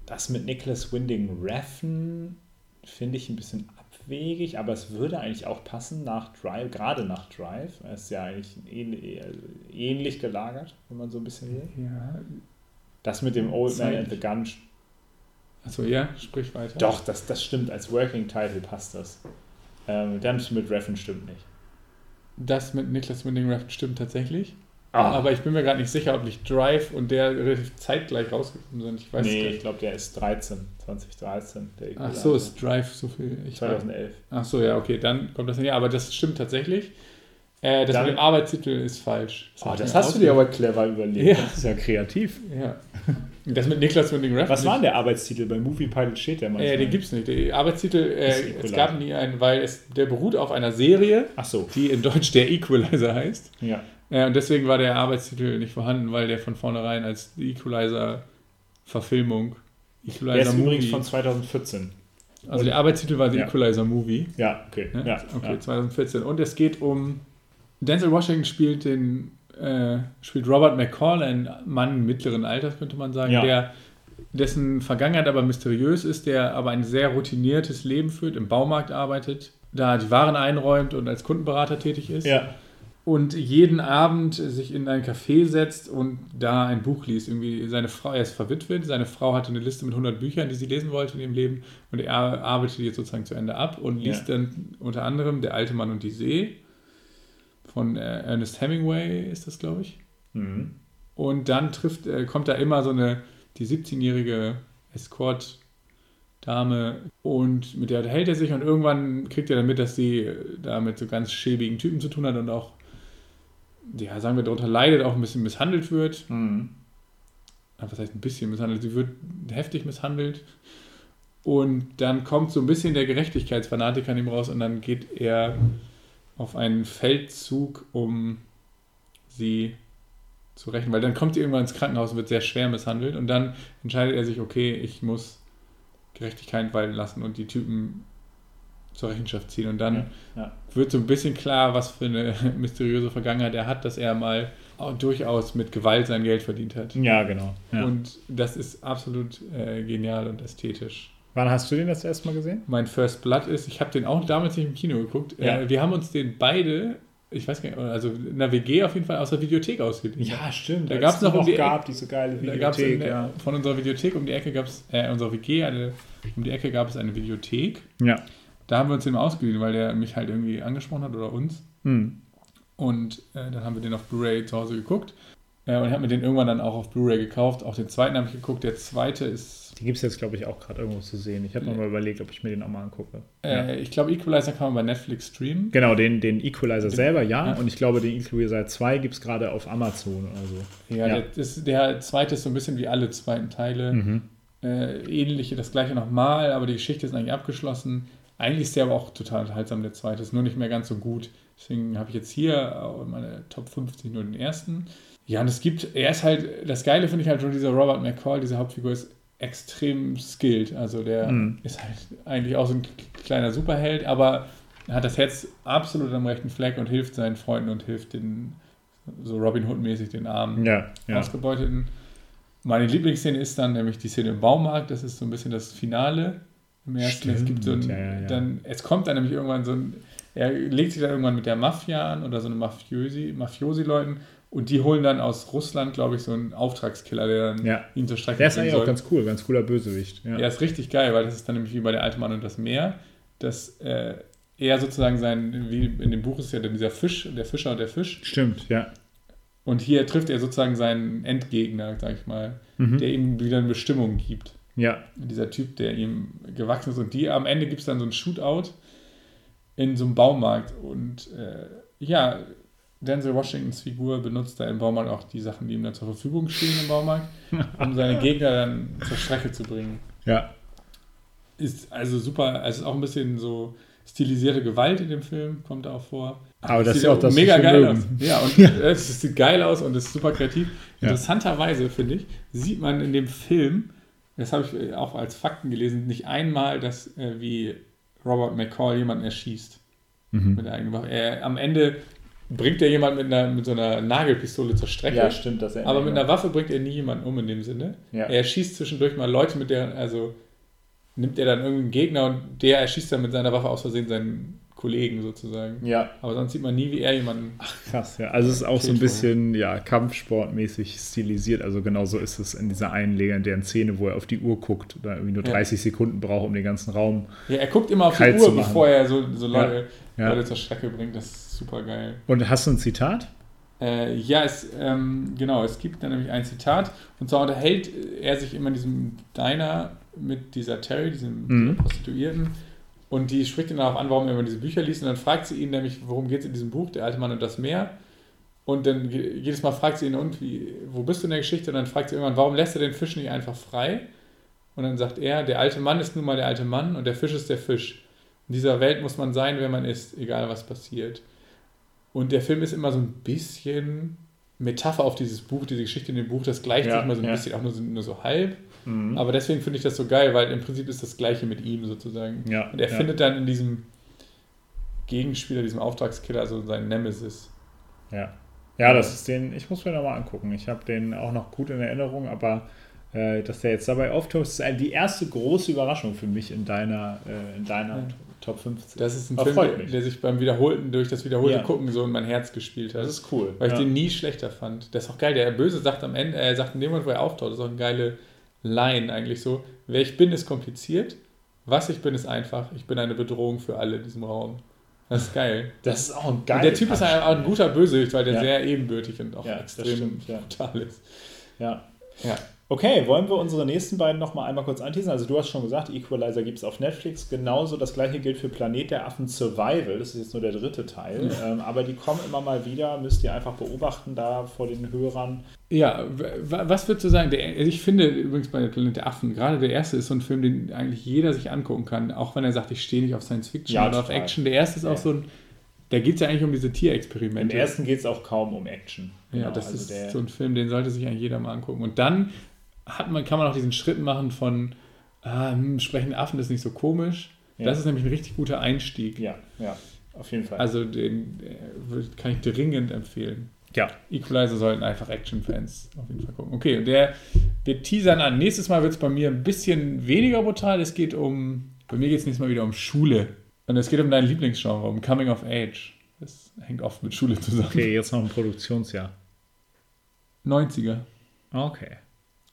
das mit Nicholas Winding Refn finde ich ein bisschen abwegig, aber es würde eigentlich auch passen nach Drive, gerade nach Drive. Er ist ja eigentlich ähnlich, gelagert, wenn man so ein bisschen will. Ja. Das mit dem Old Man and the Gun Achso, ja, sprich weiter. Doch, das, das stimmt. Als Working Title passt das. Ähm, das mit Reffen stimmt nicht. Das mit Niklas Winding Refn stimmt tatsächlich. Ah. Aber ich bin mir gerade nicht sicher, ob nicht Drive und der relativ zeitgleich rausgekommen sind. Ich weiß nee, gar ich glaube, der ist 13, 2013. Der Ach so, ist Drive so viel. Ich 2011. Ach so, ja, okay, dann kommt das nicht. Ja, aber das stimmt tatsächlich. Äh, das Dann- mit dem Arbeitstitel ist falsch. Oh, hab ich das hast du dir aber clever überlegt. Ja. Das ist ja kreativ. Ja. Das mit Niklas Winding Refn. Was war denn der Arbeitstitel? Bei Movie Pilot steht der manchmal. Äh, den gibt es nicht. Der Arbeitstitel, Ist äh, es gab nie einen, weil es, der beruht auf einer Serie, so, die in Deutsch der Equalizer heißt. ja. Ja, und deswegen war der Arbeitstitel nicht vorhanden, weil der von vornherein als Equalizer-Verfilmung, Der Equalizer ist übrigens Movie, von 2014. also der Arbeitstitel war The Ja. Equalizer Movie. Ja, okay. Ne? Ja, okay, ja. 2014. Und es geht um, Denzel Washington spielt den, äh, spielt Robert McCall, ein Mann mittleren Alters, könnte man sagen, Ja. der dessen Vergangenheit aber mysteriös ist, der aber ein sehr routiniertes Leben führt, im Baumarkt arbeitet, da die Waren einräumt und als Kundenberater tätig ist. ja. und jeden Abend sich in ein Café setzt und da ein Buch liest. Irgendwie seine Frau, er ist verwitwet, seine Frau hatte eine Liste mit 100 Büchern, die sie lesen wollte in ihrem Leben und er arbeitet die jetzt sozusagen zu Ende ab und liest Ja. dann unter anderem Der alte Mann und die See von äh, Ernest Hemingway ist das, glaube ich. Mhm. Und dann trifft, äh, kommt da immer so eine, die 17-jährige Escort-Dame und mit der unterhält er sich und irgendwann kriegt er dann mit, dass sie äh, da mit so ganz schäbigen Typen zu tun hat und auch, ja, sagen wir, darunter leidet, auch ein bisschen misshandelt wird. Mhm. Ah, Was heißt ein bisschen misshandelt? Sie wird heftig misshandelt. Und dann kommt so ein bisschen der Gerechtigkeitsfanatiker in ihm raus und dann geht er auf einen Feldzug, um sie zu rächen. Weil dann kommt sie irgendwann ins Krankenhaus und wird sehr schwer misshandelt. Und dann entscheidet er sich, okay, ich muss Gerechtigkeit walten lassen und die Typen zur Rechenschaft ziehen. Und dann Ja, ja. wird so ein bisschen klar, was für eine mysteriöse Vergangenheit er hat, dass er mal durchaus mit Gewalt sein Geld verdient hat. Ja, genau. Ja. Und das ist absolut äh, genial und ästhetisch. Wann hast du den das erste Mal gesehen? Mein First Blood ist, ich habe den auch damals nicht im Kino geguckt. Ja. Äh, wir haben uns den beide, ich weiß gar nicht, also in der WG auf jeden Fall aus der Videothek ausgeliehen. stimmt. Da gab's noch um die gab diese geile Da Videothek. der, ja. Von unserer Videothek um die Ecke gab es, äh, unserer WG, eine, um die Ecke gab es eine Videothek. ja. Da haben wir uns den mal ausgeliehen, weil der mich halt irgendwie angesprochen hat oder uns. Mhm. Und äh, dann haben wir den auf Blu-ray zu Hause geguckt. Äh, und ich habe mir den irgendwann dann auch auf Blu-ray gekauft. Auch den zweiten habe ich geguckt. Der zweite ist, Die gibt es jetzt, glaube ich, auch gerade irgendwo zu sehen. Ich habe noch mal überlegt, ob ich mir den auch mal angucke. ja. äh, ich glaube, Equalizer kann man bei Netflix streamen. Genau, den, den Equalizer selber, ja. Ja. Und ich glaube, den Equalizer 2 gibt es gerade auf Amazon oder so. Ja, Ja. Der, das, der zweite ist so ein bisschen wie alle zweiten Teile. Mhm. Äh, ähnliche, das gleiche nochmal, aber die Geschichte ist eigentlich abgeschlossen. Eigentlich ist der aber auch total unterhaltsam, der zweite. Ist nur nicht mehr ganz so gut. Deswegen habe ich jetzt hier meine Top 50 nur den ersten. Ja, und es gibt, er ist halt, das Geile finde ich halt schon, dieser Robert McCall, diese Hauptfigur ist extrem skilled. Also der Mhm. ist halt eigentlich auch so ein kleiner Superheld, aber er hat das Herz absolut am rechten Fleck und hilft seinen Freunden und hilft den, so Robin Hood-mäßig, den Armen. Ja, ja. Ausgebeuteten. Meine Lieblingsszene ist dann nämlich die Szene im Baumarkt. Das ist so ein bisschen das Finale im ersten. es gibt so ein, Stimmt, ja. dann, es kommt dann nämlich irgendwann so ein, er legt sich dann irgendwann mit der Mafia an oder so eine Mafiosi, Mafiosi-Leuten und die holen dann aus Russland, glaube ich, so einen Auftragskiller, der dann Ja. ihn zur Strecke Der ist eigentlich auch soll. ganz cool, ganz cooler Bösewicht. Ja. Ja, ist richtig geil, weil das ist dann nämlich wie bei der alte Mann und das Meer, dass äh, er sozusagen sein, wie in dem Buch ist ja dann dieser Fisch, der Fischer und der Fisch. Stimmt, ja. Und hier trifft er sozusagen seinen Endgegner, sag ich mal, Mhm. der ihm wieder eine Bestimmung gibt. Ja, Dieser Typ, der ihm gewachsen ist. Und die am Ende gibt es dann so ein Shootout in so einem Baumarkt. Und äh, ja, Denzel Washingtons Figur benutzt da im Baumarkt auch die Sachen, die ihm dann zur Verfügung stehen im Baumarkt, um seine Gegner dann zur Strecke zu bringen. ja. Ist also super, also ist auch ein bisschen so stilisierte Gewalt in dem Film, kommt da auch vor. Aber das Sieht ist ja auch das, mega geil mögen. aus. Ja, und es sieht geil aus und ist super kreativ. Ja. Interessanterweise, finde ich, sieht man in dem Film das habe ich auch als Fakten gelesen, nicht einmal, dass äh, wie Robert McCall jemanden erschießt. Mhm. Mit der eigenen Waffe. Er, am Ende bringt er jemanden mit, einer, mit so einer Nagelpistole zur Strecke. Ja, stimmt, dass er. aber mit einer Waffe bringt er nie jemanden um in dem Sinne. Ja. Er schießt zwischendurch mal Leute mit der, also nimmt er dann irgendeinen Gegner und der erschießt dann mit seiner Waffe aus Versehen seinen Kollegen sozusagen. Ja, Aber sonst sieht man nie, wie er jemanden. krass, ja. Also es ist auch so ein bisschen, ja, kampfsportmäßig stilisiert. Also genau so ist es in dieser einen legendären Szene, wo er auf die Uhr guckt oder irgendwie nur Ja. 30 Sekunden braucht, um den ganzen Raum. Ja, er guckt immer auf die Uhr, bevor er so, so Leute, Ja. Leute zur Strecke bringt. Das super geil. Und hast du ein Zitat? Äh, ja, es, ähm, genau, es gibt da nämlich ein Zitat. Und zwar unterhält er sich immer in diesem Diner mit dieser Terry, diesem Mhm. Prostituierten. Und die spricht ihn darauf an, warum er immer diese Bücher liest. Und dann fragt sie ihn nämlich, worum geht es in diesem Buch, Der alte Mann und das Meer. Und dann je- jedes Mal fragt sie ihn, und wie, wo bist du in der Geschichte? Und dann fragt sie irgendwann, warum lässt er den Fisch nicht einfach frei? Und dann sagt er, der alte Mann ist nun mal der alte Mann und der Fisch ist der Fisch. In dieser Welt muss man sein, wer man ist, egal was passiert. Und der Film ist immer so ein bisschen Metapher auf dieses Buch, diese Geschichte in dem Buch, das gleicht Ja, sich immer so ein ja. bisschen, auch nur so, nur so halb. Mhm. Aber deswegen finde ich das so geil, weil im Prinzip ist das Gleiche mit ihm sozusagen. Ja, Und er ja. findet dann in diesem Gegenspieler, diesem Auftragskiller, also seinen Nemesis. Ja. Ja, das ist den, ich muss mir nochmal angucken. Ich habe den auch noch gut in Erinnerung, aber äh, dass der jetzt dabei auftaucht, ist die erste große Überraschung für mich in deiner, äh, in deiner. Top 15. Das ist ein Aber Film, der, sich beim wiederholten, durch das wiederholte Ja. Gucken so in mein Herz gespielt hat. Das ist cool. weil ich ja. den nie schlechter fand. Der ist auch geil. Der Böse sagt am Ende, er sagt in dem Moment, wo er auftaucht, das ist auch eine geile Line eigentlich so. Wer ich bin, ist kompliziert. Was ich bin, ist einfach. Ich bin eine Bedrohung für alle in diesem Raum. Das ist geil. das ist auch ein geiler der Typ ist auch ein guter Bösewicht, weil der Ja. sehr ebenbürtig und auch das extrem stimmt, brutal ist. Ja. Ja. Okay, wollen wir unsere nächsten beiden nochmal einmal kurz anteasen? Also du hast schon gesagt, Equalizer gibt es auf Netflix. Genauso das gleiche gilt für Planet der Affen Survival. Das ist jetzt nur der dritte Teil. Ähm, aber die kommen immer mal wieder, müsst ihr einfach beobachten da vor den Hörern. Ja, was würdest du sagen? Der, also ich finde übrigens bei Planet der Affen, gerade der erste ist so ein Film, den eigentlich jeder sich angucken kann, auch wenn er sagt, ich stehe nicht auf Science Fiction Ja, oder auf. Action. Der erste ist auch Ja. so ein, da geht es ja eigentlich um diese Im Tierexperimente. ersten geht es auch kaum um Action. Ja, Genau, das also ist so ein Film, den sollte sich eigentlich jeder mal angucken. Und dann hat man, kann man auch diesen Schritt machen von ah, hm, sprechende Affen ist nicht so komisch. Ja. Das ist nämlich ein richtig guter Einstieg. Ja, ja, auf jeden Fall. Also den äh, kann ich dringend empfehlen. ja, Equalizer sollten einfach Action-Fans auf jeden Fall gucken. Okay, und der, wir teasern an. Nächstes Mal wird es bei mir ein bisschen weniger brutal. Es geht um, bei mir geht es nächstes Mal wieder um Schule. Und es geht um dein Lieblingsgenre, um Coming of Age. Das hängt oft mit Schule zusammen. okay, jetzt noch ein Produktionsjahr. 90er. Okay.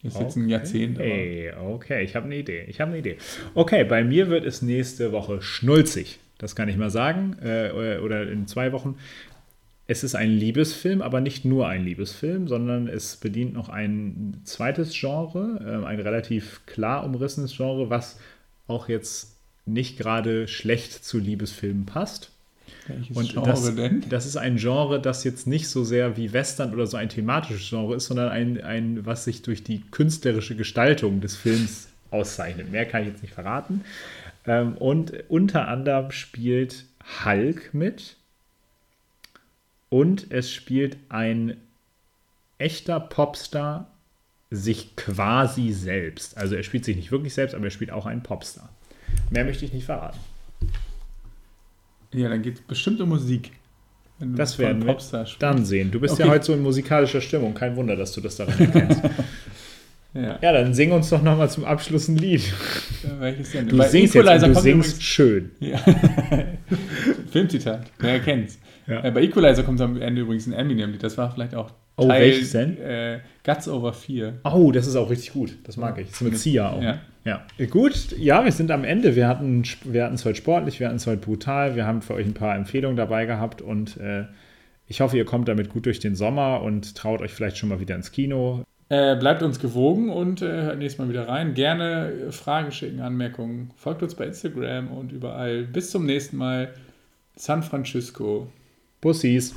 Ist jetzt ein Jahrzehnt. Hey, okay, ich habe eine Idee. Ich habe eine Idee. Okay, bei mir wird es nächste Woche schnulzig. Das kann ich mal sagen. Äh, oder- oder in zwei Wochen. Es ist ein Liebesfilm, aber nicht nur ein Liebesfilm, sondern es bedient noch ein zweites Genre, äh, ein relativ klar umrissenes Genre, was auch jetzt nicht gerade schlecht zu Liebesfilmen passt. Welches Und Genre das, denn? das ist ein Genre, das jetzt nicht so sehr wie Western oder so ein thematisches Genre ist, sondern ein, ein was sich durch die künstlerische Gestaltung des Films auszeichnet. Mehr kann ich jetzt nicht verraten. Ähm, und unter anderem spielt Hulk mit. Und es spielt ein echter Popstar sich quasi selbst. Also er spielt sich nicht wirklich selbst, aber er spielt auch einen Popstar. Mehr möchte ich nicht verraten. Ja, dann geht es bestimmt um Musik. Das werden wir dann sehen. Du bist ja Okay. heute so in musikalischer Stimmung. Kein Wunder, dass du das daran erkennst. Ja. ja, dann sing uns doch nochmal zum Abschluss ein Lied. Welches denn? Du Bei singst jetzt du kommt singst übrigens- schön. Ja. Filmzitat. Wer kennt's? Ja. Äh, bei Equalizer kommt am Ende übrigens ein Eminem-Lied. Das war vielleicht auch Oh, Teil, welches denn? Äh, Guts Over 4. Oh, das ist auch richtig gut. Das mag ich. Das ist mit Sia auch. Ja. Ja. Gut, ja, wir sind am Ende. Wir hatten wir es heute sportlich, wir hatten es heute brutal. Wir haben für euch ein paar Empfehlungen dabei gehabt und äh, ich hoffe, ihr kommt damit gut durch den Sommer und traut euch vielleicht schon mal wieder ins Kino. Äh, bleibt uns gewogen und äh, hört nächstes Mal wieder rein. Gerne Fragen schicken, Anmerkungen. Folgt uns bei Instagram und überall. Bis zum nächsten Mal. San Francisco. Bussis.